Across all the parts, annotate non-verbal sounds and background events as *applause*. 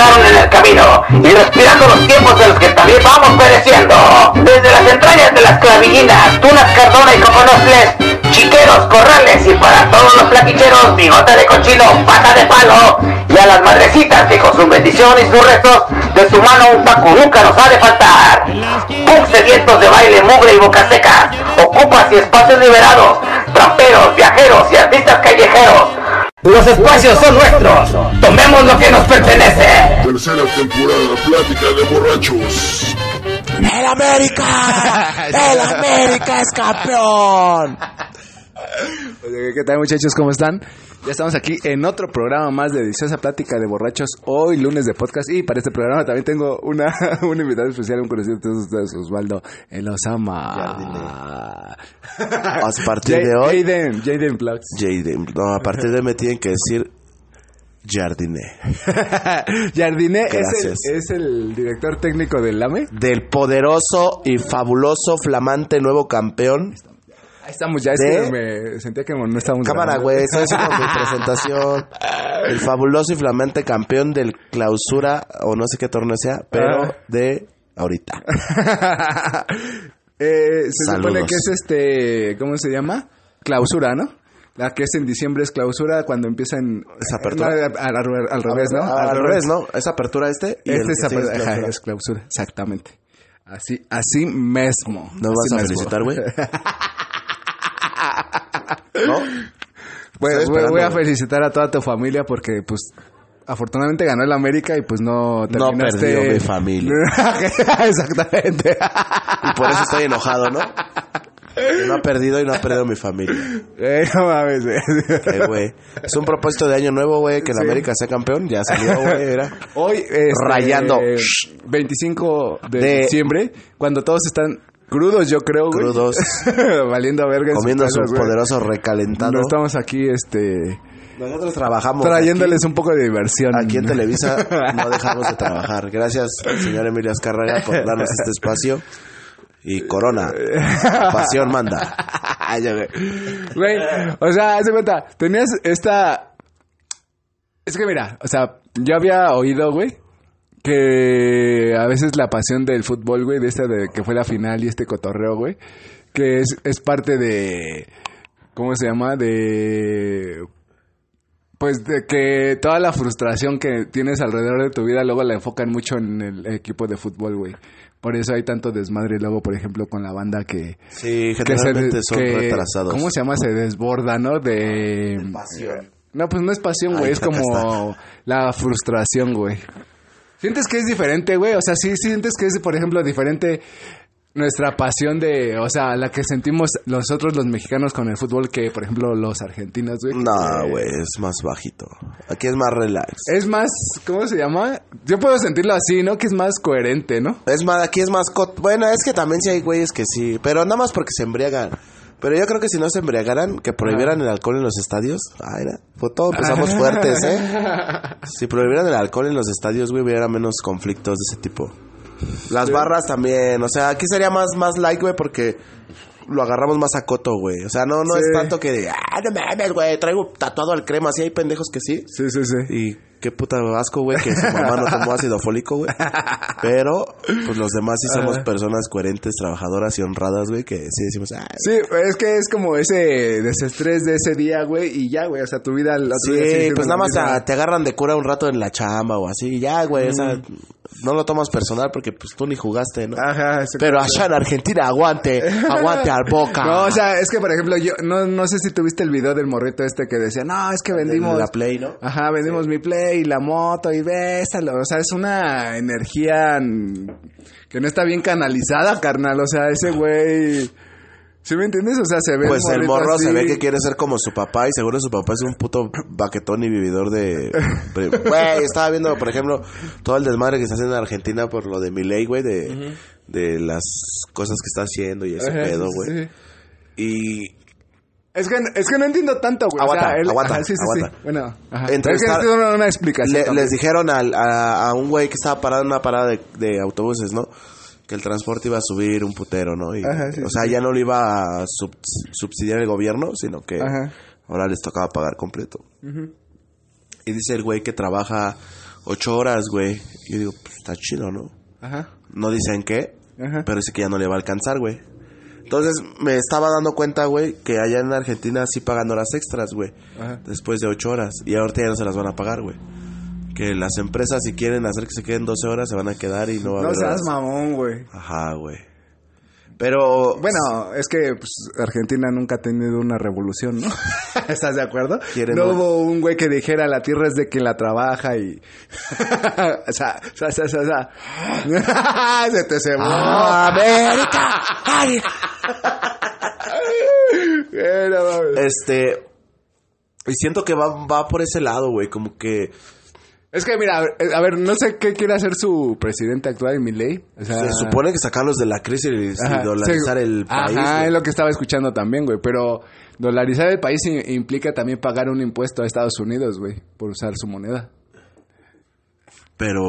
en el camino y respirando los tiempos de los que también vamos pereciendo. Desde las entrañas de las clavillinas, tunas cardona y coconofles, chiqueros, corrales y para todos los plaquicheros, bigote de cochino, pata de palo y a las madrecitas que con su bendición y sus restos de su mano un taco nunca nos ha de faltar. Punk sedientos de baile, mugre y boca seca, ocupas y espacios liberados, tramperos, viajeros y artistas callejeros. Los espacios son nuestros, tomemos lo que nos pertenece. Tercera temporada, plática de borrachos. ¡El América! ¡El América es campeón! ¿Qué tal muchachos? ¿Cómo están? Ya estamos aquí en otro programa más de Deliciosa Plática de Borrachos, hoy lunes de podcast. Y para este programa también tengo una, *laughs* un invitado especial, un conocido de todos ustedes, Osvaldo El Osama. *laughs* A partir de hoy, Jaden, Jaden Plugs. Jaden. No, a partir de hoy me tienen que decir Jardiné. *laughs* Jardiné es el, es el director técnico del AME. Del poderoso y fabuloso, flamante nuevo campeón. Ahí estamos, ya es ¿De? que me sentía que no estábamos Cámara, güey, estoy haciendo mi *laughs* presentación. El fabuloso y flamante campeón del clausura, o no sé qué torneo sea, pero Ah. de ahorita. *laughs* Eh, se supone que es este, ¿cómo se llama? Clausura, ¿no? La que es en diciembre es clausura cuando empieza en... Es apertura. No, al, al- al revés, ¿no? Al, revés, ¿no? Es apertura este y Este es, sigue aper- es clausura. es clausura, exactamente. Así, así mismo. ¿No Así vas a felicitar, güey? *laughs* ¿No? Estoy voy, voy a felicitar a toda tu familia porque, pues, afortunadamente ganó el América y, pues, no No terminaste... perdió mi familia. *laughs* Exactamente. Y por eso estoy enojado, ¿no? Que no ha perdido y no ha perdido mi familia. Eh, no mames. Eh, güey. Es un propósito de año nuevo, güey, que el Sí. América sea campeón. Ya salió, güey, era. Hoy, este, Rayando. 25 de, De- diciembre, cuando todos están crudos, yo creo, güey. Crudos. *laughs* Valiendo verga en sus Comiendo su güey. poderoso recalentado. No estamos aquí, este, Nosotros trabajamos. trayéndoles un poco de diversión. Aquí, en Televisa *laughs* no dejamos de trabajar. Gracias, señor Emilio Azcárraga, por darnos este espacio. Y Corona. Pasión manda. *laughs* Güey, o sea, haz de cuenta, tenías esta... Es que mira, o sea, yo había oído, güey, que a veces la pasión del fútbol, güey, de esta de que fue la final y este cotorreo, güey, que es, es parte de... ¿Cómo se llama? De... Pues de que toda la frustración que tienes alrededor de tu vida luego la enfocan mucho en el equipo de fútbol, güey. Por eso hay tanto desmadre luego, por ejemplo, con la banda que... Sí, que se generalmente des- son que- retrasados. ¿Cómo se llama? Se desborda, ¿no? De... Pasión. No, pues no es pasión, güey. Es como la frustración, güey. ¿Sientes que es diferente, güey? O sea, sí sientes que es, por ejemplo, diferente nuestra pasión de... O sea, la que sentimos nosotros los mexicanos con el fútbol que, por ejemplo, los argentinos, güey. No, güey, es más bajito. Aquí es más relax. Es más... ¿Cómo se llama? Yo puedo sentirlo así, ¿no? Que es más coherente, ¿no? Es más, aquí es más... cot- Bueno, es que también sí hay güeyes que sí, pero nada más porque se embriagan. Pero yo creo que si no se embriagaran, que prohibieran el alcohol en los estadios, ay, era, pues todo empezamos fuertes, ¿eh? *laughs* Si prohibieran el alcohol en los estadios, güey, hubiera menos conflictos de ese tipo. Las barras también, o sea, aquí sería más, más light, güey, porque lo agarramos más a coto, güey. O sea, no, no Sí. es tanto que, ah, no mames, güey, traigo tatuado al crema, así hay pendejos que sí. Sí, sí, sí. Y qué puta asco, güey, que su mamá no tomó ácido fólico, güey. Pero, pues los demás sí somos personas coherentes, trabajadoras y honradas, güey, que sí decimos, Sí, es que es como ese desestrés de ese día, güey, y ya, güey, o sea, tu vida... sí, pues nada más te, agarran de cura un rato en la chamba o así, ya, güey, o sea, no lo tomas personal porque pues tú ni jugaste, ¿no? Ajá. Pero allá en Argentina, aguante, *laughs* aguante al boca. No, o sea, es que, por ejemplo, yo no, no sé si tuviste el video del morrito este que decía, no, es que vendimos... la Play, ¿no? Ajá, vendimos mi Play y la moto y bésalo. O sea, es una energía que no está bien canalizada, carnal. O sea, ese güey... ¿Sí me entiendes? O sea, se ve Pues el morro se ve que quiere ser como su papá y seguro su papá es un puto baquetón y vividor de... Güey, estaba viendo, por ejemplo, todo el desmadre que está haciendo en Argentina por lo de Milei, güey, de, de las cosas que está haciendo y ese Ajá, pedo, güey. sí. Y Es que, es que no entiendo tanto, güey. Aguanta, o sea, él- aguanta, ajá, sí, sí, aguanta. sí. Bueno, ajá. Entre es que una, una explicación. le- les dijeron al- a, a un güey que estaba parado en una parada de, de autobuses, ¿no? Que el transporte iba a subir un putero, ¿no? Y, Ajá, sí, o sea, sí. ya no lo iba a sub- subsidiar el gobierno, sino que Ajá. ahora les tocaba pagar completo. Y dice el güey que trabaja ocho horas, güey. Y yo digo, pues está chido, ¿no? Ajá. No dicen qué, Ajá. pero dice que ya no le va a alcanzar, güey. Entonces me estaba dando cuenta, güey, que allá en Argentina sí pagan horas extras, güey. Después de ocho horas. Y ahorita ya no se las van a pagar, güey. Que las empresas, si quieren hacer que se queden 12 horas, se van a quedar y no va a No haber seas horas. mamón, güey. Ajá, güey. Pero. Bueno, es que pues, Argentina nunca ha tenido una revolución, ¿no? *laughs* ¿Estás de acuerdo? Quieren no hubo un güey que dijera la tierra es de quien la trabaja y... *laughs* o sea, o sea, o sea, o sea, o sea. *laughs* Se te cebó. ¡América! Eh, no mames. Este. Y siento que va, va por ese lado, güey. Como que Es que mira, a ver, a ver, no sé qué quiere hacer su presidente actual, Milei. O sea, se supone que sacarlos de la crisis y Ajá, dolarizar el país. Ajá, güey. es lo que estaba escuchando también, güey. Pero dolarizar el país implica también pagar un impuesto a Estados Unidos, güey, por usar su moneda. Pero.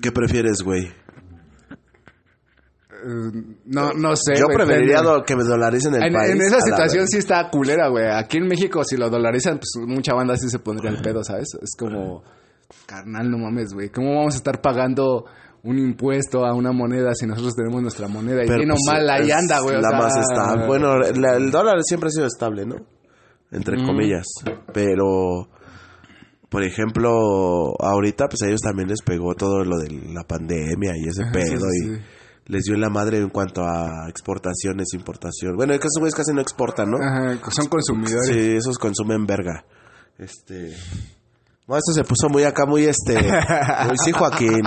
¿Qué prefieres, güey? No, no sé. Yo preferiría que me dolaricen el En, país. en esa situación sí está culera, güey. Aquí en México, si lo dolarizan, pues mucha banda sí se pondría el pedo, ¿sabes? Es como, carnal, no mames, güey. ¿Cómo vamos a estar pagando un impuesto a una moneda si nosotros tenemos nuestra moneda? Y bien o pues, mal, ahí anda, güey. o La sea, más estable. Bueno, la- el dólar siempre ha sido estable, ¿no? Entre Mm. comillas. Pero. Por ejemplo, ahorita, pues a ellos también les pegó todo lo de la pandemia y ese pedo. sí, sí, y les dio en la madre en cuanto a exportaciones, importación. Bueno, esos güeyes casi no exportan, ¿no? Ajá, son consumidores. Sí, esos consumen verga. Este. No, esto se puso muy acá, muy este. *laughs* Muy sí, Joaquín.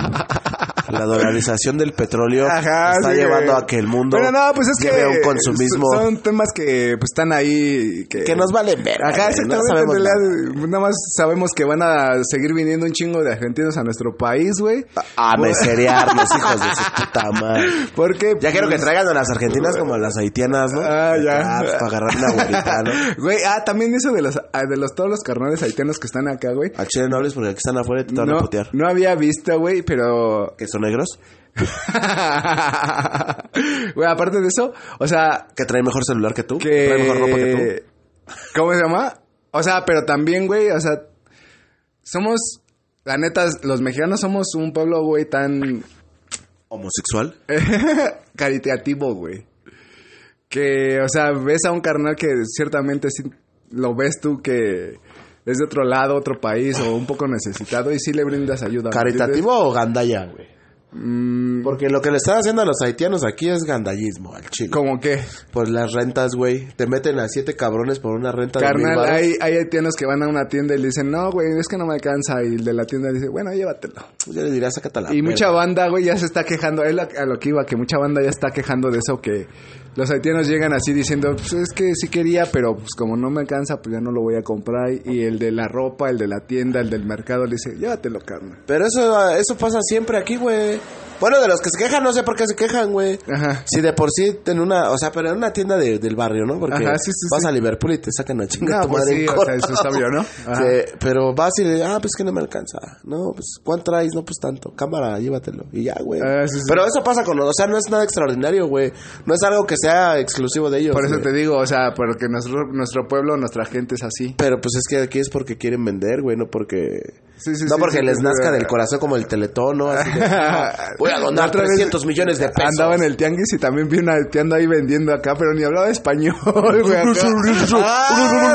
La dolarización del petróleo *laughs* Ajá, está sí, llevando a que el mundo Pero no, pues es que lleve a un consumismo son temas que pues están ahí que, que nos vale verga. Ajá, exactamente. no sabemos nada. realidad, nada más sabemos que van a seguir viniendo un chingo de argentinos a nuestro país, güey. A meserearnos, *laughs* hijos de su puta madre. Porque Ya quiero que pues, traigan a las argentinas como a las haitianas, ¿no? Ah, ya. Ah, pues, para agarrar una güerita, ¿no? *laughs* Güey, ah, también eso de los ah, de los todos los carnales haitianos que están acá, güey. Al chile no hables porque aquí están afuera y te van a No, putear. no había visto, güey, pero ¿Que negros? *laughs* Güey, aparte de eso, o sea, ¿Que traen mejor celular que tú? que ¿Traen mejor ropa que tú? ¿Cómo se llama? O sea, pero también, güey, o sea, somos la neta los mexicanos somos un pueblo, güey, tan ¿Homosexual? *laughs* caritativo, güey. Que, o sea, ves a un carnal que ciertamente sí lo ves tú que es de otro lado, otro país o un poco necesitado y sí le brindas ayuda. ¿me ¿Caritativo o gandalla, güey? Mm, Porque lo que le están haciendo a los haitianos aquí es gandallismo al chile. ¿Cómo qué? Por las rentas, güey. Te meten a siete cabrones por una renta de Carnal, varos. hay, hay haitianos que van a una tienda y le dicen, no, güey, es que no me alcanza. Y el de la tienda dice, bueno, llévatelo. Yo le diría, sácate la y mucha banda, güey, ya se está quejando. Es a lo que iba, que mucha banda ya está quejando de eso, que los haitianos llegan así diciendo, pues es que sí quería, pero pues como no me alcanza, pues ya no lo voy a comprar. Y el de la ropa, el de la tienda, el del mercado le dice, llévatelo, carnal. Pero eso, eso pasa siempre aquí, güey. Bueno, de los que se quejan, no sé por qué se quejan, güey. Ajá. Si de por sí en una, o sea, pero en una tienda de- del barrio, ¿no? Porque Ajá, sí, sí, vas sí. a Liverpool y te sacan a chingar No, tu pues madre sí, en o sea, eso está obvio, ¿no? *laughs* Ajá. Sí, pero vas y le ah, pues que no me alcanza. No, pues, ¿cuánto traes? No, pues tanto. Cámara, llévatelo. Y ya, güey. Ah, sí, sí. Pero eso pasa con, o sea, no es nada extraordinario, güey. No es algo que sea exclusivo de ellos. Por eso güey. te digo, o sea, porque nuestro, nuestro pueblo, nuestra gente es así. Pero pues es que aquí es porque quieren vender, güey, no porque... Sí, sí, no sí, porque sí, les sí, nazca sí. del corazón como el teletón, ¿no? Así de, *laughs* voy a donar otra vez 300 millones de pesos. Andaba en el tianguis y también vi una tienda ahí vendiendo acá, pero ni hablaba español, güey. Ah.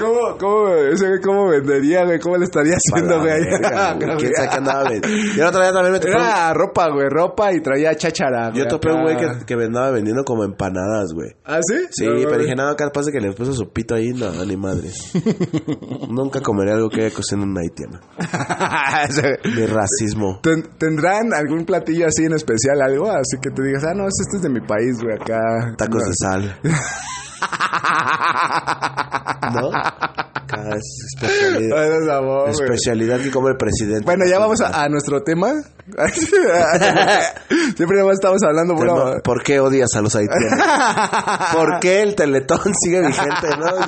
¿Cómo, cómo, ese güey cómo vendería, güey? ¿Cómo le estaría haciendo, güey? *laughs* ¿Quién sabe qué andaba vendiendo? Y el otro día también me topé... Era ropa, güey, ropa y traía cháchara. Yo topé un güey que, que andaba vendiendo como empanadas, güey. ¿Ah, sí? Sí, pero dije, no, capaz de que le puso su pito ahí, no, ni madres. *laughs* Nunca comeré algo que haya cocido en una haitiana. *laughs* Mi racismo. Ten- ¿Tendrán algún platillo así en especial, algo? Así que te digas, ah, no, este es de mi país, güey, acá. Tacos No. de sal. *laughs* *laughs* ¿No? Es especialidad. Sabor, güey. Especialidad que come el presidente. Bueno, ya vamos a, a nuestro tema. *laughs* Siempre estamos hablando. Tema, ¿Por qué odias a los haitianos? *laughs* ¿Por qué el teletón sigue vigente, no?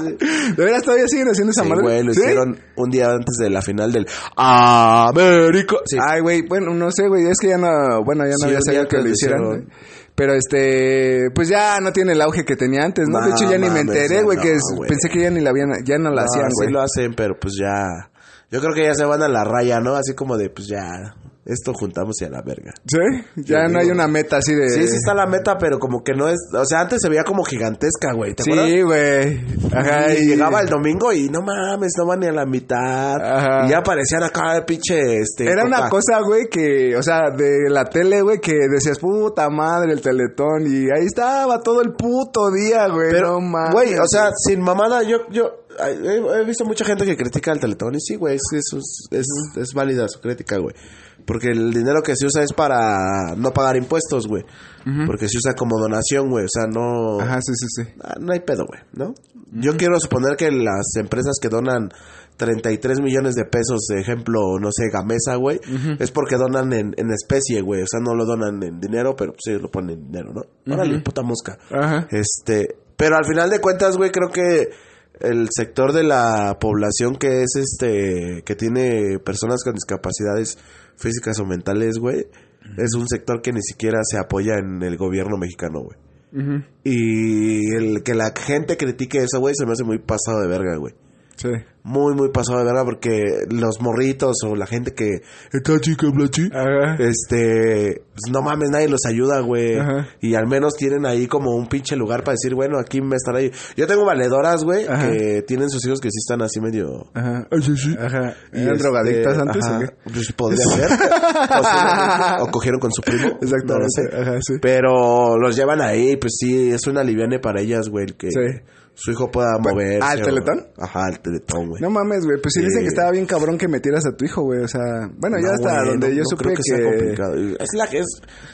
¿De veras todavía siguen haciendo esa Sí, madre? güey, lo ¿Sí? hicieron un día antes de la final del América. Sí, Ay, güey, bueno, no sé, güey, es que ya no, bueno, ya no había sabido que lo hicieran. hicieron. Pero este, pues ya no tiene el auge que tenía antes, ¿no? de hecho ya ni me enteré, güey, no, que es- pensé que ya ni la habían, ya no la No, hacían, sí güey. lo hacen, pero pues ya Yo creo que ya se van a la raya, ¿no? Así como de, pues ya, esto juntamos y a la verga. ¿Sí? Ya Yo no hay una meta así de... Sí, sí está la meta, pero como que no es... O sea, antes se veía como gigantesca, güey. ¿Te acuerdas? Sí, güey. Ajá, y y llegaba el domingo y no mames, no van ni a la mitad. Ajá. Y ya aparecían acá, pinche, este... Era una cosa, güey, que, o sea, de la tele, güey, que decías, puta madre, el teletón, y ahí estaba todo el puto día, güey. Pero, no mames. güey, o sea, sin mamada, yo, yo he visto mucha gente que critica el Teletón y sí, güey, es, es, es, es válida su crítica, güey. Porque el dinero que se usa es para no pagar impuestos, güey. Porque se usa como donación, güey. O sea, no... Ajá, sí, sí, sí. Ah, no hay pedo, güey, ¿no? Yo quiero suponer que las empresas que donan 33 millones de pesos, de ejemplo, no sé, Gamesa, güey, es porque donan en, en especie, güey. O sea, no lo donan en dinero, pero sí lo ponen en dinero, ¿no? Órale, puta mosca. Ajá. Este, pero al final de cuentas, güey, creo que el sector de la población que es este, que tiene personas con discapacidades físicas o mentales, güey, es un sector que ni siquiera se apoya en el gobierno mexicano, güey. Y el que la gente critique eso, güey, se me hace muy pasado de verga, güey. Sí. Muy, muy pasado de verga porque los morritos o la gente que está chica, blachi, Ajá. este, pues no mames, nadie los ayuda, güey. Ajá. Y al menos tienen ahí como un pinche lugar para decir, bueno, aquí me estará ahí. Yo tengo valedoras, güey, Ajá. que tienen sus hijos que sí están así medio... Ajá. sí, sí. Ajá. Y ¿Eran este, drogadictas antes ajá, o qué? Pues podría ser. O *laughs* cogieron con su primo. Exactamente. No lo sé. Ajá, sí. Pero los llevan ahí, pues sí, es una aliviane para ellas, güey, el que Sí. Su hijo pueda moverse. ¿al o- Teletón? Ajá, al teletón, güey. No mames, güey. Pues sí, Sí. dicen que estaba bien cabrón que metieras a tu hijo, güey. O sea, bueno, ya hasta donde no- yo no supe creo que, sea complicado. Es la que es.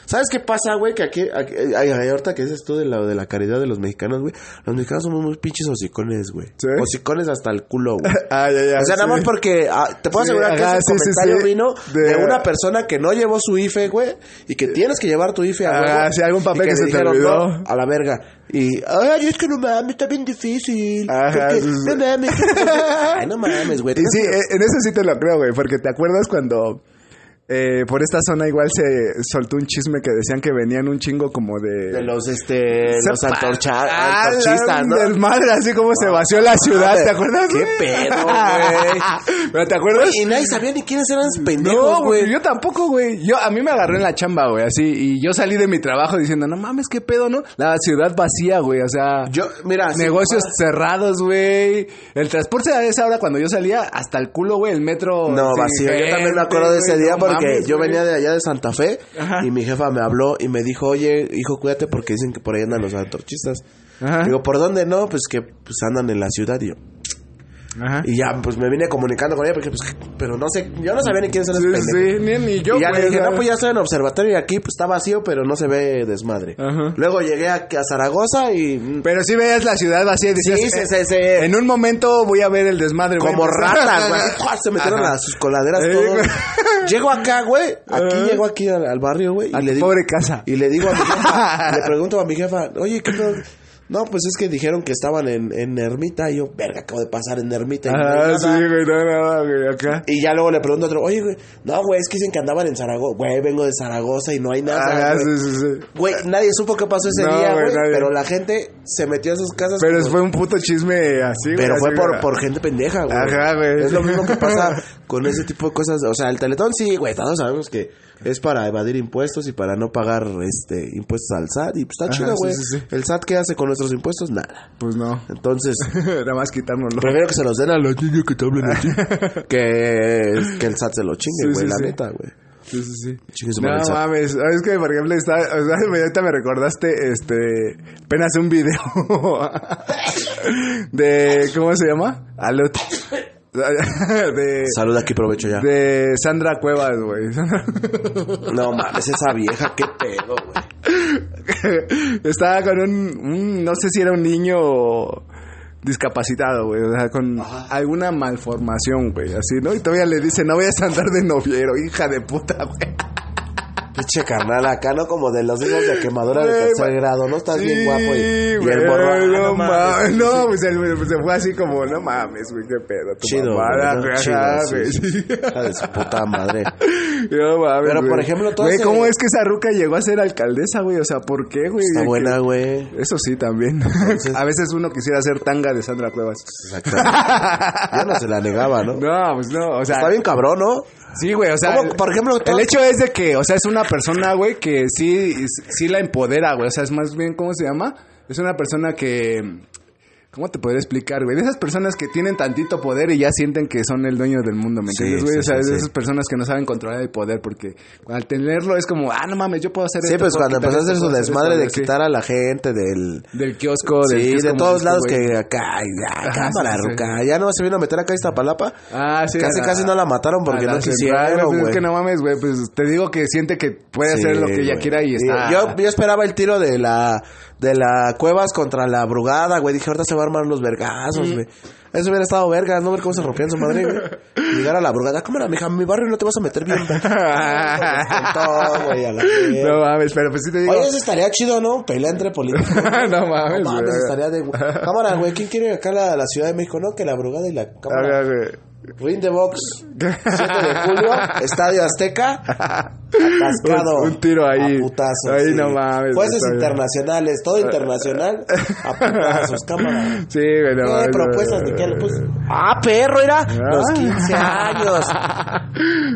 ¿Sabes qué pasa, güey? Que aquí, aquí ay, ay, ahorita que dices tú de la, de la caridad de los mexicanos, güey. Los mexicanos somos muy pinches hocicones, güey. ¿Sí? Hocicones hasta el culo, güey. *laughs* Ah, ya, ya. O sea, nada más porque ah, te puedo asegurar que ajá, ese comentario vino De- de... una persona que no llevó su IFE, güey, y que tienes que llevar tu IFE a Ah, sí, algún papel que se te olvidó. "No, a la verga. Y, ay, es que no mames, está bien difícil. Ajá, porque, no mames. *laughs* ay, no mames, güey. Sí, eh, en eso sí te lo creo, güey, porque te acuerdas cuando eh, por esta zona igual se soltó un chisme que decían que venían un chingo como de... De los, este, los Ah, antorchistas, ¿no? Del madre, así como se vació la ciudad, ¿te acuerdas? ¿Qué pedo, *laughs* güey? ¿Pero te acuerdas? Y nadie sabía ni quiénes eran No, pendejos, güey, güey. yo tampoco, güey. Yo, a mí me agarró en la chamba, güey, así. Y yo salí de mi trabajo diciendo, no mames, qué pedo, ¿no? La ciudad vacía, güey, o sea... Yo, mira, sí, Negocios cerrados, güey. El transporte a esa hora cuando yo salía hasta el culo, güey. El metro. No, vacío. Yo también me acuerdo de ese día no porque mames, yo güey. venía de allá de Santa Fe Ajá. y mi jefa me habló y me dijo, oye, hijo, cuídate porque dicen que por ahí andan los antorchistas. Ajá. Digo, ¿por dónde no? Pues que pues andan en la ciudad y yo. Ajá. Y ya, pues me vine comunicando con ella porque, pues, pero no sé, yo no sabía ni quiénes eran Sí, esos pendejos. sí, ni, ni yo, y ya le dije, o sea. no, pues ya estoy en observatorio y aquí pues está vacío, pero no se ve desmadre. Ajá. Luego llegué a, a Zaragoza y Pero sí veías la ciudad vacía y decías, Sí, sí, eh, sí, sí. en un momento voy a ver el desmadre, güey. como *laughs* ratas, güey. *laughs* Se metieron Ajá. a sus coladeras Eh, todos. *laughs* Llego acá, güey. Aquí llego aquí al, al barrio, güey. Y le digo, pobre casa. y le digo a mi jefa, le pregunto a mi jefa, oye, ¿qué pedo? No, pues es que dijeron que estaban en, en Ermita. Y yo, verga, acabo de pasar en Ermita. y no Ah, nada". sí, güey, no, no, güey, acá. Y ya luego le pregunto a otro, oye, güey, no, güey, es que dicen que andaban en Zaragoza. Güey, vengo de Zaragoza y no hay nada. Ah, güey. sí, sí, sí. Güey, nadie supo qué pasó ese No, día, güey, nadie. Pero la gente se metió a sus casas. Pero como- fue un puto chisme así, güey. pero fue por, por gente pendeja, güey. Ajá, güey. Es lo mismo que pasa *laughs* con ese tipo de cosas. O sea, el teletón sí, güey, todos sabemos que es para evadir impuestos y para no pagar este impuestos al SAT. Y pues está Ajá, chido, sí, güey. sí, sí. El SAT, ¿qué hace con nuestros impuestos? Nada. Pues no. Entonces, *laughs* Nada más quitárnoslo. prefiero que se los den a los niños que te hablen así. *laughs* que, que el SAT se lo chingue, Sí, güey, sí, la sí. neta, güey. Sí, sí, sí. Chingue su madre No mames, es que por ejemplo está, o sea, *laughs* ahorita me recordaste este apenas un video de ¿cómo se llama? Alut. *laughs* De Salud, aquí aprovecho ya. de Sandra Cuevas, güey. *laughs* No mames, esa vieja, qué pedo, güey. *laughs* Estaba con un, un- no sé si era un niño discapacitado, güey, o sea, con alguna malformación, güey, así, ¿no? Y todavía le dice, "No vayas a andar de noviero, hija de puta, güey." Pinche carnal acá, ¿no? Como de los hijos de quemadura de tercer grado, ¿no? Estás bien guapo y, y güey, el morro. ah, No, mames, pues pues, se fue así como, no mames, güey, qué pedo. Tu Chido, mamada, güey, ¿no? Chido, güey, sí. sí. Hija de su puta madre. *laughs* No mames, Pero, por güey. ejemplo, todo Güey, ese- ¿cómo es que esa ruca llegó a ser alcaldesa, güey? O sea, ¿por qué, güey? Está Que- buena, güey. Eso sí, también. *laughs* a veces uno quisiera ser tanga de Sandra Cuevas. Exactamente. Ya no se la negaba, ¿no? *laughs* No, pues no, o sea... Está bien cabrón, ¿no? Sí, güey, o sea... ¿Cómo, por ejemplo, El hecho es de que, o sea, es una persona, güey, que sí, sí la empodera, güey. O sea, es más bien, ¿cómo se llama? Es una persona que... ¿Cómo te podría explicar, güey? De esas personas que tienen tantito poder y ya sienten que son el dueño del mundo, ¿me Sí, entiendes, güey? sí, o sea, sí, de sí. esas personas que no saben controlar el poder porque al tenerlo es como, ah, no mames, yo puedo hacer Sí, esto. pues puedo cuando quitar empezó a hacer su hacer desmadre esto, de sí. quitar a la gente del... Del kiosco, del Sí, kiosco de todos lados que acá, ya, *laughs* Ajá, cámara, sí, sí. ruca. Ya no se vino a meter acá a Iztapalapa. Ah, sí. Casi, la- casi no la mataron porque no quisieron, pues, güey. Es que no mames, güey, pues te digo que siente que puede hacer Sí, lo que ella quiera y está... Yo, yo esperaba el tiro de la de la Cuevas contra la Brugada, güey. Dije, ahorita se va a armar los vergazos, güey. Eso hubiera estado vergas, no ver cómo se rompían su madre, güey. *laughs* Llegar a la Brugada, cámara, mija, en mi barrio no te vas a meter bien. *laughs* Güey, a la verga. No mames, pero pues sí te digo... Oye, eso estaría chido, ¿no? Pelea entre políticos. *laughs* no mames, No mames, estaría de... Cámara, güey, ¿quién quiere acá la, la Ciudad de México? No, que la Brugada y la cámara. Ring the Box, 7 de julio, Estadio Azteca, atascado. Un- un tiro ahí. A putazos. Ahí no mames, Jueces internacionales, todo internacional, *laughs* a putazos, cámara. Sí, güey, no ¿Qué mames, propuestas de qué? Pues, ah, perro, era los 15 años. *laughs*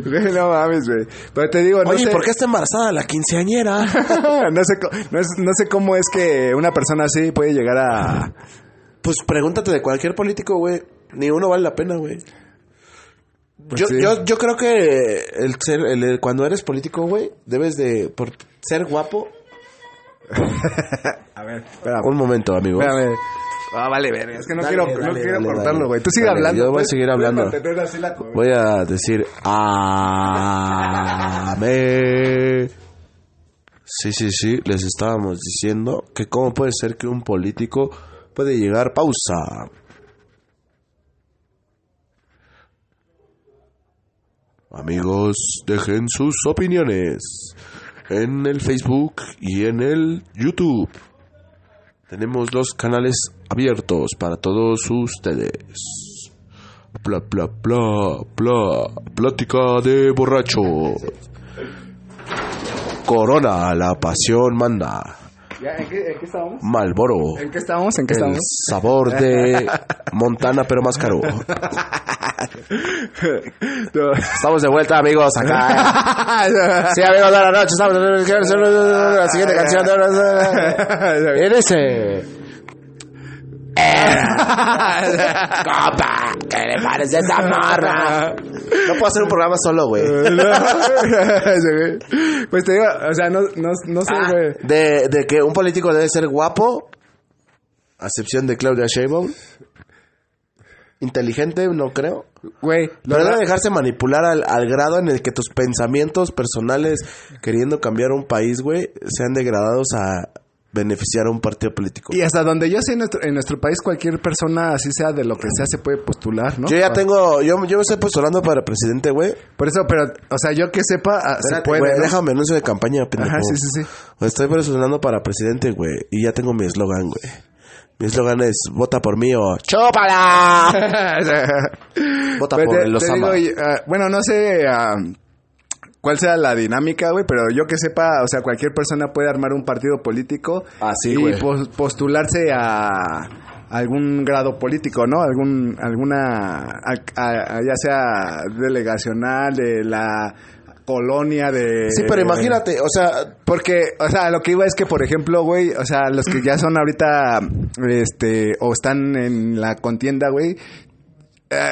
Güey, no mames, güey. Pero te digo, no Oye, sé... ¿por qué está embarazada la quinceañera? *laughs* no, sé, no, es- no sé cómo es que una persona así puede llegar a... Pues pregúntate de cualquier político, güey. Ni uno vale la pena, güey. Pues yo, sí. yo, yo creo que el ser, el- el- cuando eres político, güey, debes de, por ser guapo. *laughs* A ver, espérame. Un momento, amigo. Espérame. Ah, vale, verga. Es que no Dale, quiero, no dale, quiero dale, cortarlo, güey. Tú sigue Dale, hablando. yo voy a pues. seguir hablando. Voy a decir amén. Sí, sí, sí, les estábamos diciendo que cómo puede ser que un político puede llegar pausa. Amigos, dejen sus opiniones en el Facebook y en el YouTube. Tenemos los canales abiertos para todos ustedes. Bla, bla, bla, bla. Plática de borracho. Corona, la pasión manda. ¿Ya? ¿En qué, en qué estábamos? Malboro, ¿En qué estábamos? ¿En qué el estábamos? sabor de Montana, pero más caro. Estamos de vuelta, amigos, acá. Sí, amigos, buenas noches. Estamos en la siguiente canción. *laughs* En ese. Copa, ¿qué le parece esa morra? No puedo hacer un programa solo, *laughs* *laughs* güey. pues te digo, o sea, no, no, no sé, Ah, güey. de, de que un político debe ser guapo, a excepción de Claudia Sheinbaum. Inteligente, no creo. Güey, lo- debe dejarse manipular al, al grado en el que tus pensamientos personales queriendo cambiar un país, güey, sean degradados a beneficiar a un partido político. Y hasta donde yo sé, en nuestro, en nuestro país, cualquier persona, así sea de lo que sea, se puede postular, ¿no? Yo ya Ah, tengo, yo, yo me estoy postulando para presidente, güey. Por eso, pero, o sea, yo que sepa, ah, se Espérate, puede. güey, ¿no? déjame anuncio de campaña, pendejo. Ajá, sí, sí, sí. Estoy postulando para presidente, güey, y ya tengo mi eslogan, güey. Mi eslogan es, vota por mí o ¡Chúpala! *laughs* Vota por te- el te digo, ah, bueno, no sé ah, cuál sea la dinámica, güey, pero yo que sepa, o sea, cualquier persona puede armar un partido político Ah, sí, y pos- postularse a algún grado político, ¿no? Algún, alguna, a- a- ya sea delegacional, de la colonia, de... Sí, pero imagínate, o sea, Porque, o sea, lo que iba es que, por ejemplo, güey, o sea, los que ya son ahorita, este, o están en la contienda, güey, eh,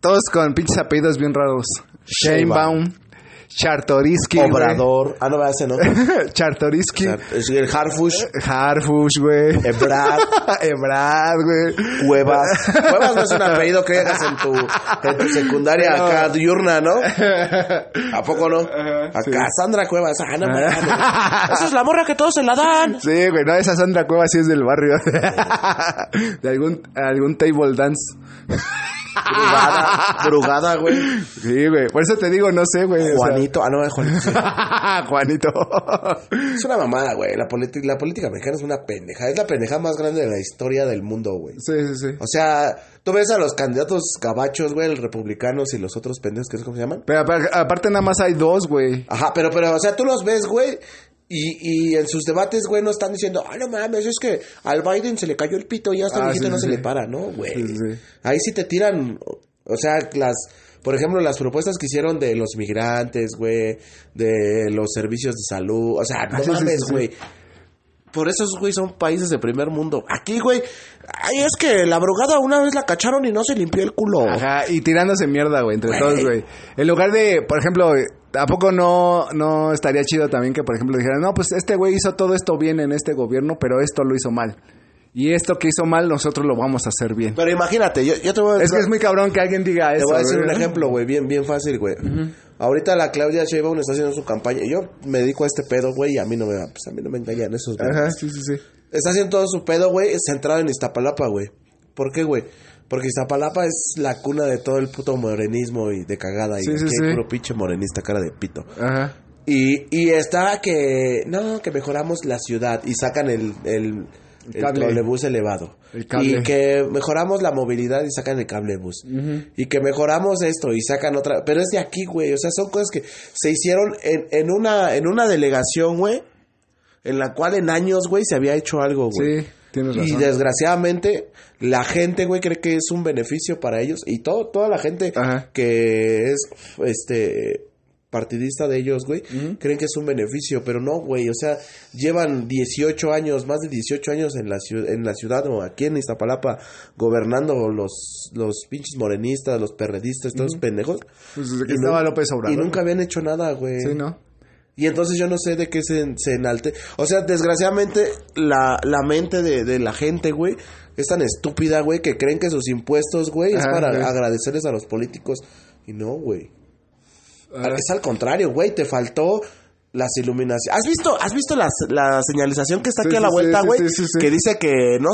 todos con pinches apellidos bien raros. Sheinbaum, Chartoriski, güey. Obrador. Ah, no, ese no. *laughs* Sea, es el Harfush, Harfush, güey. Ebrad, *laughs* Ebrad, güey. Cuevas. *laughs* Cuevas no es un apellido que hagas en tu, en tu secundaria acá diurna, ¿no? ¿A poco no? Acá, Sandra Cuevas. Ah, no. Esa es la morra que todos se la dan. Sí, güey, no, esa Sandra Cueva sí es del barrio. De algún, algún table dance. Brugada, Brugada, güey. Sí, güey. Por eso te digo, no sé, güey. o sea. Juanito. Ah, no, es Juanito. sí. *laughs* Juanito. Es una mamada, güey. La, la política mexicana es una pendeja. Es la pendeja más grande de la historia del mundo, güey. sí, sí, sí. O sea, tú ves a los candidatos gabachos, güey, los republicanos y los otros pendejos, que es cómo se llaman. Pero apar- aparte nada más hay dos, güey. Ajá, pero, pero, o sea, tú los ves, güey, y, y en sus debates, güey, no están diciendo, ah, no mames, es que al Biden se le cayó el pito y ya está Ah, viejito sí, no sí, se le para, ¿no, güey? Sí. Ahí sí te tiran, o sea, las, por ejemplo, las propuestas que hicieron de los migrantes, güey, de los servicios de salud, o sea, no Ah, sí, sí, mames, güey. Por eso, güey, son países de primer mundo. Aquí, güey, ay, es que la brugada una vez la cacharon y no se limpió el culo. Ajá, y tirándose mierda, güey, entre Güey. todos, güey. En lugar de, por ejemplo, ¿a poco no, no estaría chido también que, por ejemplo, dijeran, no, pues este güey hizo todo esto bien en este gobierno, pero esto lo hizo mal? Y esto que hizo mal, nosotros lo vamos a hacer bien. Pero imagínate, yo, yo te voy a Es que es muy cabrón que alguien diga Te eso. voy a decir un ejemplo, güey, bien, bien fácil, güey. Ahorita la Claudia Sheinbaum está haciendo su campaña. Yo me dedico a este pedo, güey, y a mí no me, pues a mí no me engañan esos. güey. Ajá, sí, sí, sí. Está haciendo todo su pedo, güey, centrado en Iztapalapa, güey. ¿Por qué, güey? Porque Iztapalapa es la cuna de todo el puto morenismo y de cagada. Sí, y sí, hay sí. puro pinche morenista, cara de pito. Ajá. Y, y está que, no, que mejoramos la ciudad y sacan el, el, el cable. trolebús elevado. El cable. Y que mejoramos la movilidad y sacan el cablebús. Y que mejoramos esto y sacan otra. Pero es de aquí, güey. O sea, son cosas que se hicieron en, en, una, en una delegación, güey. En la cual en años, güey, se había hecho algo, güey. Sí, tienes Y razón. desgraciadamente la gente, güey, cree que es un beneficio para ellos y todo toda la gente Ajá. que es este partidista de ellos, güey, creen que es un beneficio, pero no, güey, o sea, llevan 18 años, más de 18 años en la ciudad en la ciudad o aquí en Iztapalapa gobernando los los pinches morenistas, los perredistas, todos esos pendejos. Pues desde que Y estaba López Obrador. Y nunca habían hecho nada, güey. Sí, ¿no? Y entonces yo no sé de qué se, se enalte. O sea, desgraciadamente, la, la mente de, de la gente, güey, es tan estúpida, güey, que creen que sus impuestos, güey, es para güey. agradecerles a los políticos. Y no, güey. Es al contrario, güey, te faltó las iluminaciones. ¿Has visto, has visto la señalización que está Sí, aquí a la sí, vuelta, güey? sí, sí, sí. Que dice que no...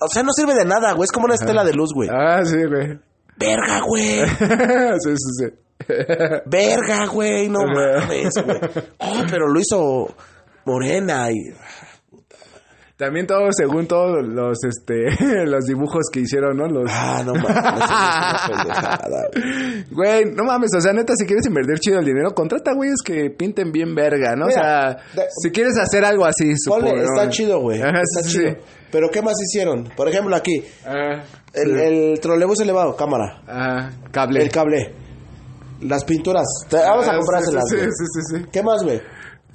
O sea, no sirve de nada, güey. Es como una estela de luz, güey. Ah, sí, güey. Verga, güey. *laughs* sí, sí, sí. Verga, güey. No mames, güey. *laughs* Oh, pero lo hizo Morena y... También todo, según todos los, este, *laughs* los dibujos que hicieron, ¿no? Los... Ah, no mames, *laughs* güey. No mames, o sea, neta, si quieres invertir chido el dinero, contrata güeyes que pinten bien verga, ¿no? Mira, o sea, de- si quieres hacer algo así, Ponle, supongo. está ¿no? chido, güey. Está sí, chido. Pero ¿qué más hicieron? Por ejemplo, aquí, Ah, el, sí. el trolebús elevado, cámara. Ah, cable. El cable. Las pinturas. Te- vamos a Ah, comprárselas, sí, sí, sí, sí, sí. ¿Qué más, güey?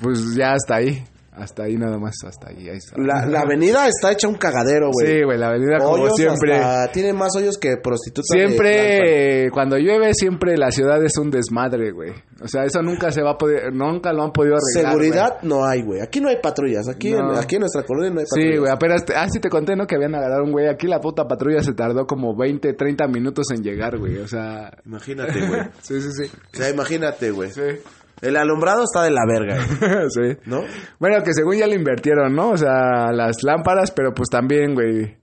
Pues ya hasta ahí. Hasta ahí nada más, hasta ahí. ahí está. La, la avenida está hecha un cagadero, güey. Sí, güey, la avenida como Hoyos siempre. hasta- Tiene más hoyos que prostitutas. de. Siempre, cuando llueve, siempre la ciudad es un desmadre, güey. O sea, eso nunca se va a poder, nunca lo han podido arreglar. Seguridad no hay, güey. Aquí no hay patrullas. Aquí, No. en, aquí en nuestra colonia no hay patrullas. Sí, güey, apenas, te- ah, sí te conté, ¿no? Que habían agarrado un güey. Aquí la puta patrulla se tardó como 20, 30 minutos en llegar, güey. O sea, Imagínate, güey. *laughs* sí, sí, sí. O sea, imagínate, güey. Sí. El alumbrado está de la verga, *laughs* sí. ¿no? Bueno, que según ya le invirtieron, ¿no? O sea, las lámparas, pero pues también, güey.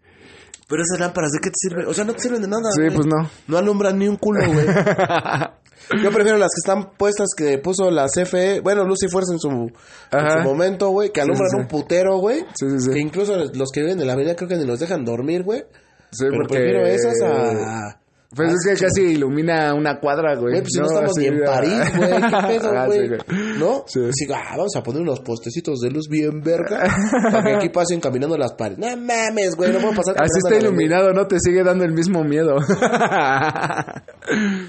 Pero esas lámparas, ¿de qué te sirven? O sea, no te sirven de nada. Sí, güey. pues no. No alumbran ni un culo, güey. *laughs* Yo prefiero las que están puestas que puso la CFE, bueno, Luz y Fuerza en su, en Ajá. su momento, güey, que alumbran sí, sí. un putero, güey. Sí, sí, sí. Que incluso los que viven en la avenida creo que ni los dejan dormir, güey. Sí, Pero porque... prefiero esas a... Pues a- es que casi ilumina una cuadra, güey. Güey, pues si no, estamos Así, ni en ah. París, güey. ¿Qué *laughs* pedo, Ah, güey? sí, ¿No? Sí. Ah, vamos a poner unos postecitos de luz bien verga para que aquí *laughs* pasen caminando las paredes. No mames, güey, no puedo pasar Así está iluminado, ¿no? Te sigue dando el mismo miedo. *laughs*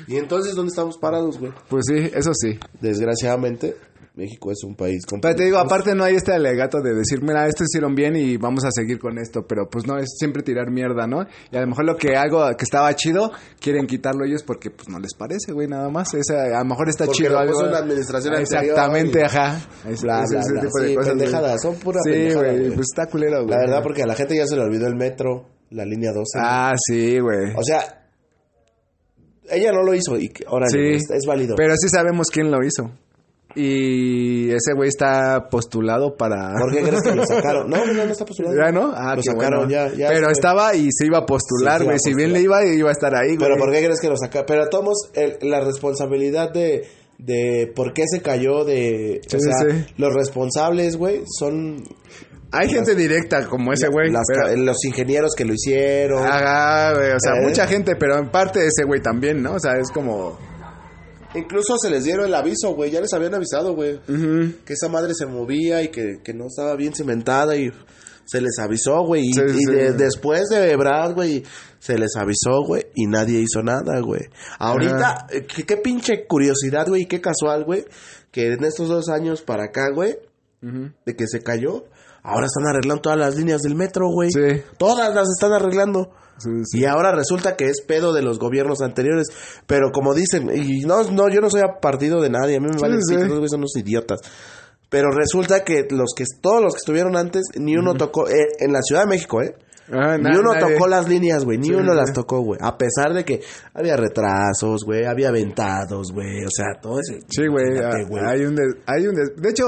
Y entonces, ¿dónde estamos parados, güey? pues sí, eso sí. Desgraciadamente, México es un país con... Pero te digo, aparte no hay este alegato de decir, mira, esto hicieron bien y vamos a seguir con esto. Pero pues no, es siempre tirar mierda, ¿no? Y a lo mejor lo que algo que estaba chido, quieren quitarlo ellos porque pues no les parece, güey, nada más. Esa, a lo mejor está Porque chido algo. puso una administración Exactamente, y- ajá. Es- Bla, ese- bla, ese bla. tipo de Sí, cosas, pendejadas, son pura Sí, pendejada, güey, güey. pues está culero, güey. La verdad, porque a la gente ya se le olvidó el metro, la línea 12. Ah, sí, güey. O sea, ella no lo hizo y ahora Sí. es, es válido. Pero sí sabemos quién lo hizo. Y ese güey está postulado para... ¿Por qué crees que lo sacaron? No, no, no está postulado. ¿Ya no? Ah, lo sacaron bueno. ya, ya. Pero estaba y se iba a postular, güey. si bien le iba, iba a estar ahí, güey. Pero ¿por qué crees que lo sacaron? Pero tomos la responsabilidad de, de por qué se cayó de... Sí, o sea, sí. los responsables, güey, son... Hay gente directa como ese güey. los ingenieros que lo hicieron. Ajá, güey. O sea, ¿Eh? mucha gente, pero en parte ese güey también, ¿no? O sea, es como... Incluso se les dieron el aviso, güey. Ya les habían avisado, güey. Que esa madre se movía y que, que no estaba bien cimentada y se les avisó, güey. Y, Sí, y sí. de- después de Brad, güey, se les avisó, güey. Y nadie hizo nada, güey. Ahorita, qué, qué pinche curiosidad, güey. y Qué casual, güey. Que en estos dos años para acá, güey, de que se cayó, ahora están arreglando todas las líneas del metro, güey. Sí. Todas las están arreglando. Sí, sí. Y ahora resulta que es pedo de los gobiernos anteriores. Pero como dicen, y no, no, yo no soy a partido de nadie, a mí me vale pito, esos güeyes son unos idiotas. Pero resulta que los que todos los que estuvieron antes, ni uno tocó, eh, en la Ciudad de México, ¿eh? Ah, Ni uno nadie. tocó las líneas, güey. Ni Sí, uno las tocó, güey. A pesar de que había retrasos, güey. Había aventados, güey. O sea, todo eso. Sí, güey. Ah, Hay un... des- hay un des- de hecho,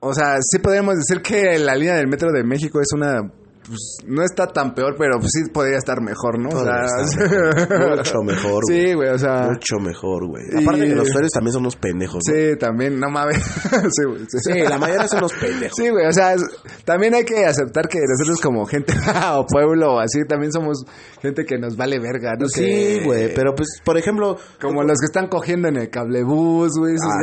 o sea, sí podríamos decir que la línea del metro de México es una... Pues, no está tan peor, pero pues, sí podría estar mejor, ¿no? O sea, mejor. *laughs* Mucho mejor, güey. Sí, güey, o sea... Mucho mejor, güey. Y- Aparte que los usuarios también son unos pendejos, ¿no? Sí, también, no mames. *laughs* sí, güey. Sí, Sí, la mayoría son unos pendejos. Sí, güey, o sea, también hay que aceptar que nosotros como gente *laughs* o pueblo o así, también somos gente que nos vale verga, ¿no? Sí, Que- güey, pero pues, por ejemplo... Como los que están cogiendo en el cablebús, güey. esos Ah,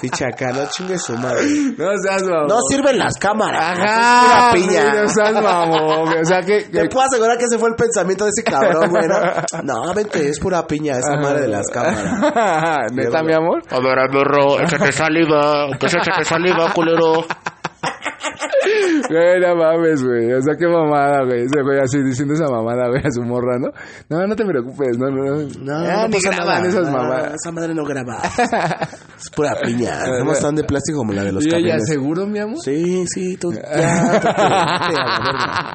Ficha acá, no chingue su madre. No seas mamón. No sirven las cámaras. Ajá, es pura piña. mamón, güey. O sea, que... Te puedo asegurar que ese fue el pensamiento de ese cabrón, güey. No, *laughs* no vente, es pura piña esa madre de las cámaras. *laughs* ¿Neta, mi amor? A ver, burro, échate saliva, que se échate saliva, culero. Güey, no mames, güey. O sea, qué mamada, güey. Ese güey así diciendo esa mamada, güey, a su morra, ¿no? No, no te preocupes, no, no, no. No, no ni pasa graban nada. esas No, mamadas. Esa madre no graba. *laughs* Es pura piña. No están de plástico como la de los ¿Y ella seguro, mi amor? Sí, sí, tú. *laughs* Ya.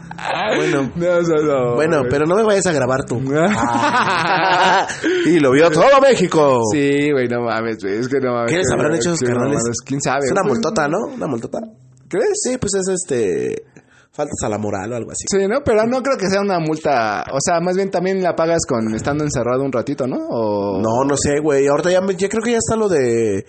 Bueno. No, no, no, Bueno, pero no me vayas a grabar tú. *laughs* Y lo vio todo México. Sí, güey, no mames, güey. Es que no mames. ¿Qué les habrán hecho esos carnales? ¿Quién sabe? Es una multota, ¿no? Una multota. ¿Crees? Sí, pues es este. Faltas a la moral o algo así. Sí, ¿no? Pero no creo que sea una multa. O sea, más bien también la pagas con estando encerrado un ratito, ¿no? O... No, no sé, güey. Ahorita ya, me- ya creo que ya está lo de.